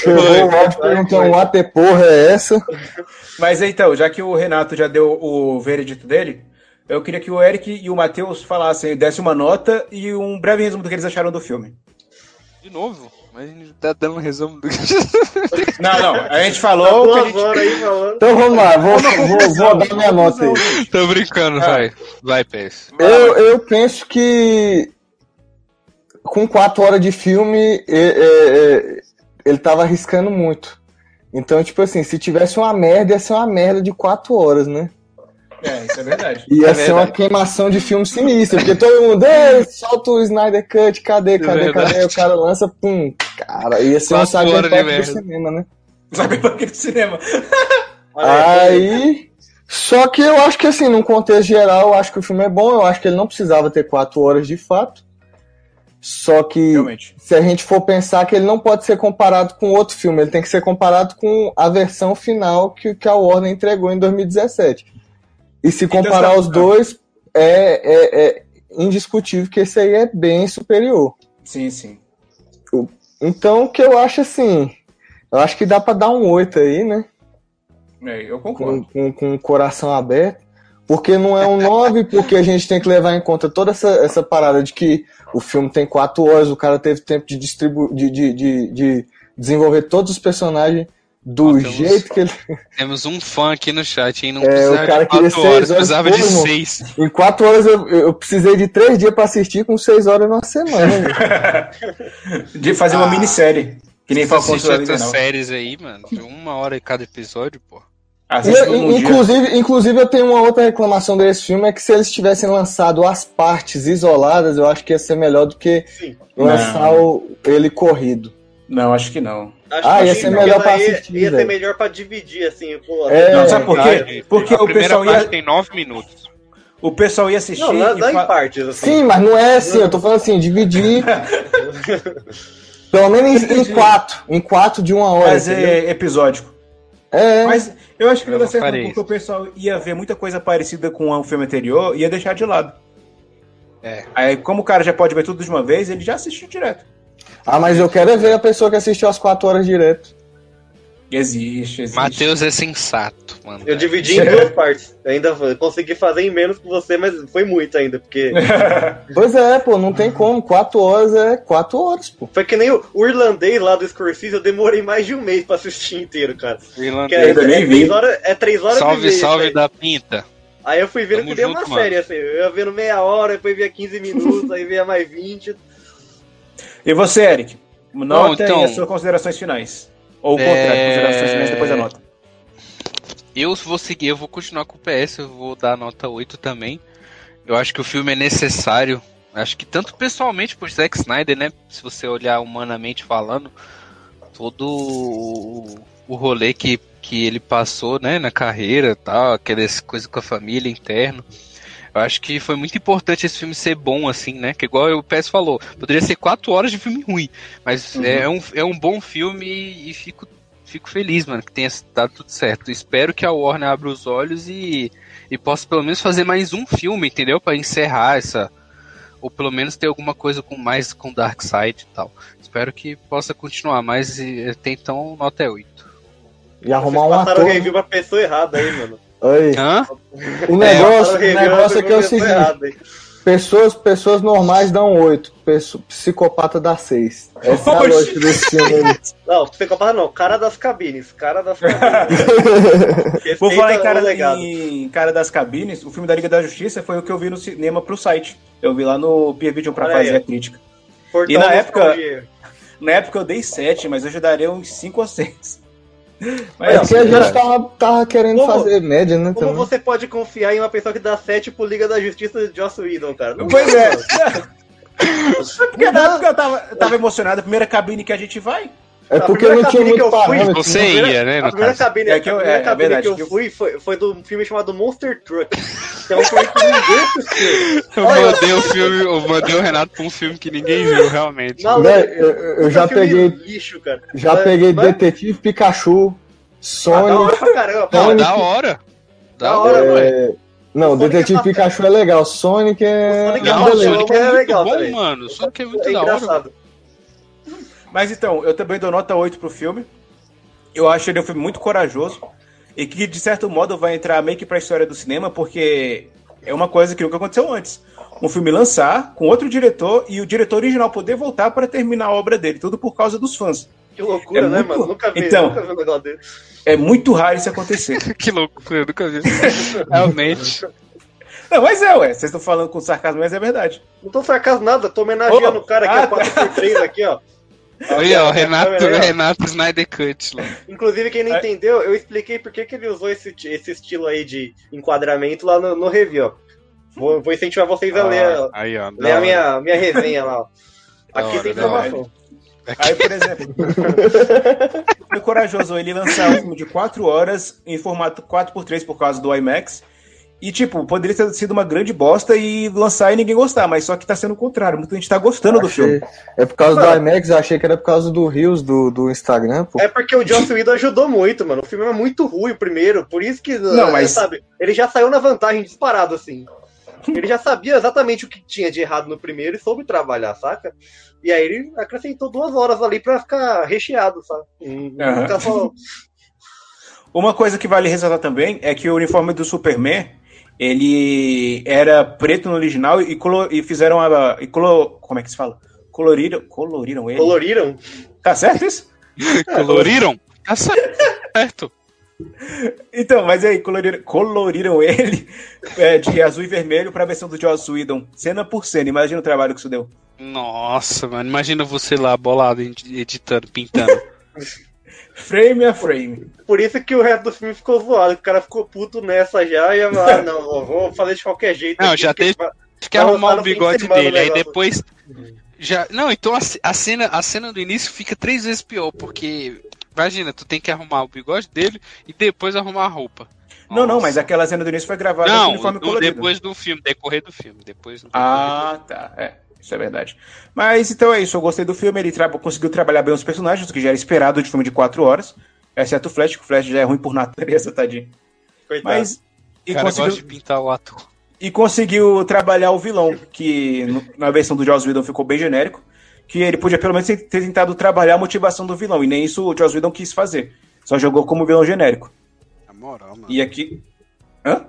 chegou o áudio perguntando, what the porra é essa? Mas então, já que o Renato já deu o veredito dele, eu queria que o Eric e o Matheus falassem, dessem uma nota e um breve resumo do que eles acharam do filme. De novo? Mas a gente tá dando um resumo do. Não, não, a gente Tá falou que a gente... aí. Então vamos lá, vou, vou, vou dar minha nota aí. Tô brincando, Ah. vai. Vai, PS. Eu, eu penso que com quatro horas de filme é, é, é, ele tava arriscando muito. Então, tipo assim, se tivesse uma merda, ia ser uma merda de quatro horas, né? É, isso é verdade. Ia é ser uma verdade. queimação de filme sinistra, porque todo mundo, "Ei, solta o Snyder Cut, cadê, cadê, verdade. cadê? O cara lança, pum, cara, ia ser um Quatro de cyberpunk do merda. cinema, né? Que do cinema? Aí. Só que eu acho que, assim, num contexto geral, eu acho que o filme é bom. Eu acho que ele não precisava ter quatro horas de fato. Só que, Realmente. se a gente for pensar que ele não pode ser comparado com outro filme, ele tem que ser comparado com a versão final que, que a Warner entregou em 2017. E se comparar os dois, é, é, é indiscutível que esse aí é bem superior. Sim, sim. Então, o que eu acho assim, eu acho que dá pra dar um 8 aí, né? É, eu Com, concordo. com, com o coração aberto. Porque não é um 9, porque a gente tem que levar em conta toda essa, essa parada de que o filme tem 4 horas, o cara teve tempo de, distribu de, de, de, de desenvolver todos os personagens do Ó, jeito que ele. Temos um fã aqui no chat, hein? Não É, precisava o cara de queria 4 seis horas, horas, precisava pô, de irmão. 6. Em 4 horas eu, eu precisei de 3 dias pra assistir com 6 horas numa semana. De fazer uma Ah. minissérie. Que nem Falcão Invernal. séries aí, mano, de uma hora em cada episódio, pô. E, num dia. inclusive, inclusive, eu tenho uma outra reclamação desse filme: é que se eles tivessem lançado as partes isoladas, eu acho que ia ser melhor do que Sim. lançar o, ele corrido. Não, acho que não. Acho Ah, que ia sim, ser melhor pra ia- assistir, Ia ser velho. melhor pra dividir, assim. Pô, É, Não, sabe por quê? Porque a o pessoal ia, tem 9 minutos. o pessoal ia assistir Não, não, e não fa- em partes, assim. Sim, mas não é assim, eu tô falando assim, dividir. pelo menos em, em quatro. Em quatro de uma hora. entendeu? fazer episódico. É, Mas eu acho que não dá certo porque o pessoal ia ver muita coisa parecida com o filme anterior e ia deixar de lado. É. Aí, como o cara já pode ver tudo de uma vez, ele já assistiu direto. Ah, mas eu quero é ver a pessoa que assistiu as quatro horas direto. Existe, existe. Matheus é sensato, mano. Eu dividi em duas partes. Eu ainda consegui fazer em menos que você, mas foi muito ainda, porque Pois é, pô, não tem como. Quatro horas é quatro horas, pô. foi que nem o, o irlandês lá do Scorsese, eu demorei mais de um mês pra assistir inteiro, cara. Que Irlandês. é, é vi. três horas, é três horas Salve, meia, salve da pinta. Aí eu fui vendo Tamo que deu uma mano. série, assim. Eu ia vendo meia hora, depois via 15 minutos, aí via mais 20. E você, Eric? Nota então- e as suas considerações finais. Ou o É- contrário, considerações finais depois da nota. Eu vou seguir, eu vou continuar com o PS, eu vou dar nota 8 também. Eu acho que o filme é necessário. Acho que tanto pessoalmente por Zack Snyder, né? Se você olhar humanamente falando, todo o, o rolê que, que ele passou, né, na carreira, tal, aquelas coisas com a família interno. Eu acho que foi muito importante esse filme ser bom, assim, né? Que igual o PS falou, poderia ser quatro horas de filme ruim, mas Uhum. é, um, é um bom filme e fico, fico feliz, mano, que tenha dado tudo certo. Espero que a Warner abra os olhos e, e possa pelo menos fazer mais um filme, entendeu? Pra encerrar essa. Ou pelo menos ter alguma coisa com mais com Darkseid e tal. Espero que possa continuar, mas e, até então nota é 8. E arrumar um Vocês passaram ator. o review pra pessoa errada aí, mano. Aí. Hã? O negócio, Passaram o negócio é pra que é o seguinte: pessoas, pessoas normais dão oito, pesso- psicopata dá seis. Essa é a lógica desse filme aí. Não, psicopata não, cara das cabines. Cara das cabines. Vou falar em cara, legado. em cara das cabines, o filme da Liga da Justiça foi o que eu vi no cinema pro site. Eu vi lá no Peer Video pra Olha fazer aí. a crítica. Portal E na época-. Na época eu dei 7, mas hoje eu daria uns 5 ou 6. É porque a assim, gente tava, tava querendo Como- fazer média, né? Como também. você pode confiar em uma pessoa que dá 7 pro Liga da Justiça de Joss Whedon, cara? Não Pois é. Porque na época eu tava, eu tava emocionado, a primeira cabine que a gente vai. É porque primeira não tinha muito eu fui, parâmetro. Você A primeira- ia, né, A primeira caso. cabine, É que eu- a primeira é, é cabine verdade, que eu eu- fui foi, foi do filme chamado Monster Truck. Que é um filme que ninguém assistiu. Eu mandei o filme, eu mandei o Renato pra um filme que ninguém viu, realmente. Maluco, Véi, eu- eu puta já peguei- Lixo, cara. Já Mas- peguei mas- Detetive Pikachu, Ah, da Sonic. hora pra caramba. Não, pô. da hora. Da Da hora, é, Não, Detetive é Pikachu é legal, Sonic é. O Sonic Não, é o beleza. Sonic É é muito legal bom, mano. Sonic é muito É da hora. Mas então, eu também dou nota 8 pro filme. Eu acho ele um filme muito corajoso. E que, de certo modo, vai entrar meio que pra história do cinema, porque é uma coisa que nunca aconteceu antes. Um filme lançar com outro diretor e o diretor original poder voltar para terminar a obra dele, tudo por causa dos fãs. Que loucura, É né, muito- mano? Nunca vi, Então. nunca vi um negócio desse. É muito raro isso acontecer. Que loucura, eu nunca vi. Realmente. Não, mas é, ué. Vocês estão falando com sarcasmo, mas é verdade. Não tô sarcasmo nada, tô homenageando Oh, o cara aqui, ah, ó, 4x3 aqui, ó. Olha, ó, Tá Renato? Renato Snyder Cut lá. Inclusive, quem não É. entendeu, eu expliquei por que que ele usou esse, esse estilo aí de enquadramento lá no, no review, ó. Vou, vou incentivar vocês a ler, Ah, Aí, ó. ler a minha, minha resenha lá, ó. Aqui hora, tem informação. Aí, por exemplo, foi corajoso ele lançar um filme de 4 horas em formato 4x3 por causa do IMAX. E, tipo, poderia ter sido uma grande bosta e lançar e ninguém gostar, mas só que tá sendo o contrário. Muita gente tá gostando do Achei- filme. É por causa Mano. do IMAX, eu achei que era por causa do Rios do, do Instagram, pô. É porque o Joss Whedon ajudou muito, mano. O filme é muito ruim, o primeiro. Por isso que, Não, mas- sabe, ele já saiu na vantagem disparado, assim. Ele já sabia exatamente o que tinha de errado no primeiro e soube trabalhar, saca? E aí ele acrescentou duas horas ali pra ficar recheado, sabe? Ficar só- Uma coisa que vale ressaltar também é que o uniforme do Superman, ele era preto no original e, colo- e fizeram a. E colo- como é que se fala? Coloriram, coloriram ele. coloriram. Tá certo isso? Coloriram? Tá certo. Então, mas aí, coloriram, coloriram ele é, de azul e vermelho pra versão do Joss Whedon, cena por cena. Imagina o trabalho que isso deu. Nossa, mano. Imagina você lá bolado, ed- editando, pintando. Frame a frame. Por isso que o resto do filme ficou zoado. O cara ficou puto nessa já e ah, não, vou fazer de qualquer jeito. Não, aqui, já teve- que arrumar o de bigode o dele. Aí depois. Já... Não, então a, ce- a cena, a cena do início fica três vezes pior, porque. Imagina, tu tem que arrumar o bigode dele e depois arrumar a roupa. Não, não, Nossa. mas aquela cena do início foi gravada com Não, uniforme no- colorido. depois do filme, decorrer do filme. Depois do Ah, tá. É, isso é verdade. Mas então é isso, eu gostei do filme, ele tra- conseguiu trabalhar bem os personagens, o que já era esperado de filme de quatro horas. Exceto o Flash, que o Flash já é ruim por natureza, tadinho. Coitado. Mas. E cara conseguiu, gosta de pintar o ator. e conseguiu trabalhar o vilão, que na versão do Joss Whedon ficou bem genérico. Que ele podia pelo menos ter ter tentado trabalhar a motivação do vilão, e nem isso o Joss Whedon quis fazer. Só jogou como vilão genérico. Na moral, mano. E aqui. Hã?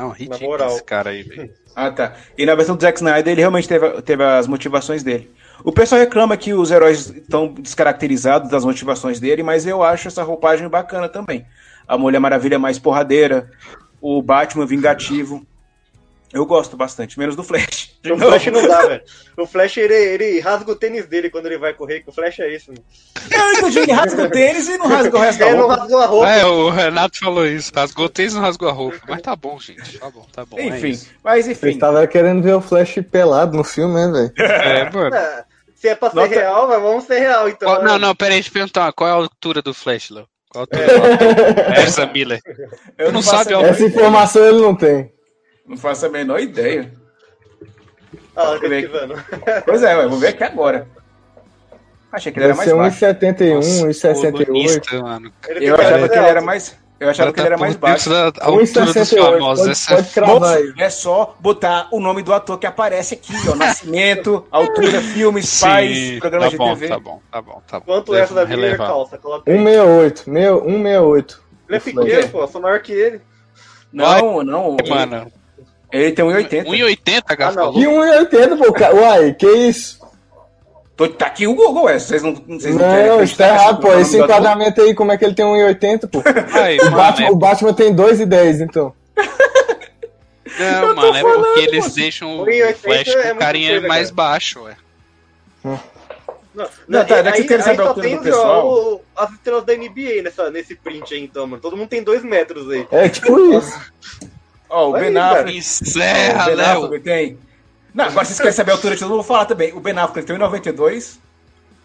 Não, ridículo moral. esse cara aí, velho. Ah, tá. E na versão do Zack Snyder, ele realmente teve, teve as motivações dele. O pessoal reclama que os heróis estão descaracterizados das motivações dele, mas eu acho essa roupagem bacana também. A Mulher Maravilha é mais porradeira, o Batman vingativo. Eu gosto bastante, menos do Flash. O novo. Flash não dá, velho. O Flash, ele, ele rasga o tênis dele quando ele vai correr, que o Flash é isso. Mano. Entendi, ele rasga o tênis e não rasga o resto da Ele não roupa. rasgou a roupa. É, o Renato falou isso. Rasgou o tênis, não rasgou a roupa. Mas tá bom, gente. Tá bom, tá bom. é Enfim, isso. mas enfim. estavam querendo ver o Flash pelado no filme, né, velho? É, mano. É, se é pra ser Nota- real, mas vamos ser real, então. Qual- né? não, não, pera aí, deixa eu perguntar. Qual é a altura do Flash, Léo? Qual a altura ator? Essa Miller. Eu não faço sabe Essa informação ele não tem. Não faço a menor ideia. Ah. Pois é, ué, vou ver aqui agora. Achei que ele era mais baixo. 1,71, Nossa, 1,68. colunista, mano. Eu achava que ele era mais. Eu achava que ele era tá mais por dentro baixo. da altura dos 1,68. famosos. É é só botar o nome do ator que aparece aqui, ó. Nascimento, altura, filmes, Sim, pais, programas tá de bom, TV. Tá bom, tá bom, tá bom. Quanto essa da Miller relevar. calça? Coloca aí. 168, meu, 168. Ele é pequeno, pô. Sou maior que ele. Não, não. Mano, Ele tem 1,80. 1,80 a Gá Ah, não. Que falou. 1,80, pô, cara. Uai, que isso? Tô- Tá aqui o Google, é. Vocês não, vocês não querem Não, isso tá acreditar errado, que pô. o Esse enquadramento aí, como é que ele tem 1,80, pô? Ai, O mano, Batman, é- o Batman tem 2,10, então. Não, mano, é falando, porque eles moço. deixam o 1,80 Flash é com muita carinha coisa, mais cara. baixo, ué. Não, Não, tá, aí- daqui aí- quero saber aí a tem do pessoal. ó, o- as estrelas da NBA nessa, nesse print aí, então, mano. Todo mundo tem dois metros aí. É tipo isso. Ó, o Ben. Affleck. Encerra, o Ben Léo. Affleck tem. Não, agora vocês querem saber a altura de todo mundo, eu vou falar também. O Ben Affleck tem 1,92.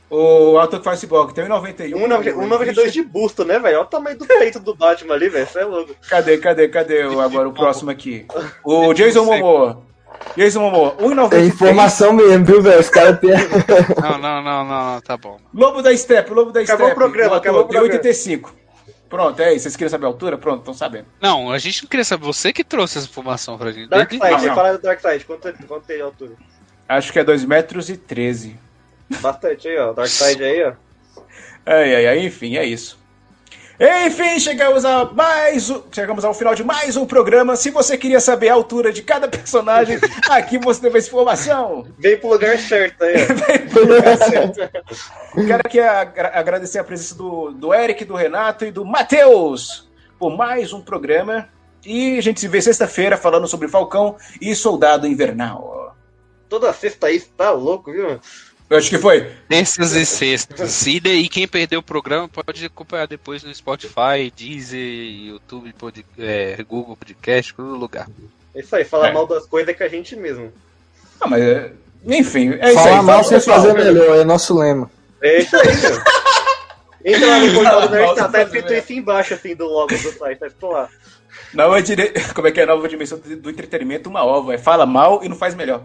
O ator que faz Cyborg tem 1,91. 1,92 de busto, né, velho? Olha o tamanho do peito do Batman ali, velho. Você é louco. Cadê, cadê, cadê o, agora o próximo aqui? O Jason Momoa. Jason Momoa, É 1,93. informação mesmo, viu, velho? Os caras têm. Não, não, não, não, não, tá bom. Lobo da Step, Lobo da Acabou Step. o programa, acabou o tem programa. 85. Pronto, é isso. Vocês queriam saber a altura? Pronto, estão sabendo. Não, a gente não queria saber. Você que trouxe essa informação pra gente. Darkseid, Não, você fala do Darkseid. Quanto, quanto tem de altura? Acho que é 2 metros e 13. Bastante aí, ó. Darkseid aí, ó. Ai, ai, ai, enfim, é isso. Enfim, chegamos a mais um- chegamos ao final de mais um programa. Se você queria saber a altura de cada personagem, aqui você teve essa informação. Veio pro lugar certo aí, ó. Quero aqui agra- agradecer a presença do, do Eric, do Renato e do Matheus por mais um programa. E a gente se vê sexta-feira falando sobre Falcão e Soldado Invernal. Toda sexta aí, tá louco, viu? Eu acho que foi. Terças e sextas. E, daí, quem perdeu o programa pode acompanhar depois no Spotify, Deezer, YouTube, pod, é, Google Podcast, todo lugar. É isso aí, falar É. mal das coisas é que a gente mesmo. Ah, mas, é, enfim, é isso Falar aí. mal Falou, sem fazer melhor, é nosso lema. É isso aí, meu. Entra lá no portal do mal Nerd, tá, tá escrito isso embaixo, assim, do logo do site, tá escrito lá. Nova dire... Como é que é a nova dimensão do entretenimento? Uma ova. É fala mal e não faz melhor.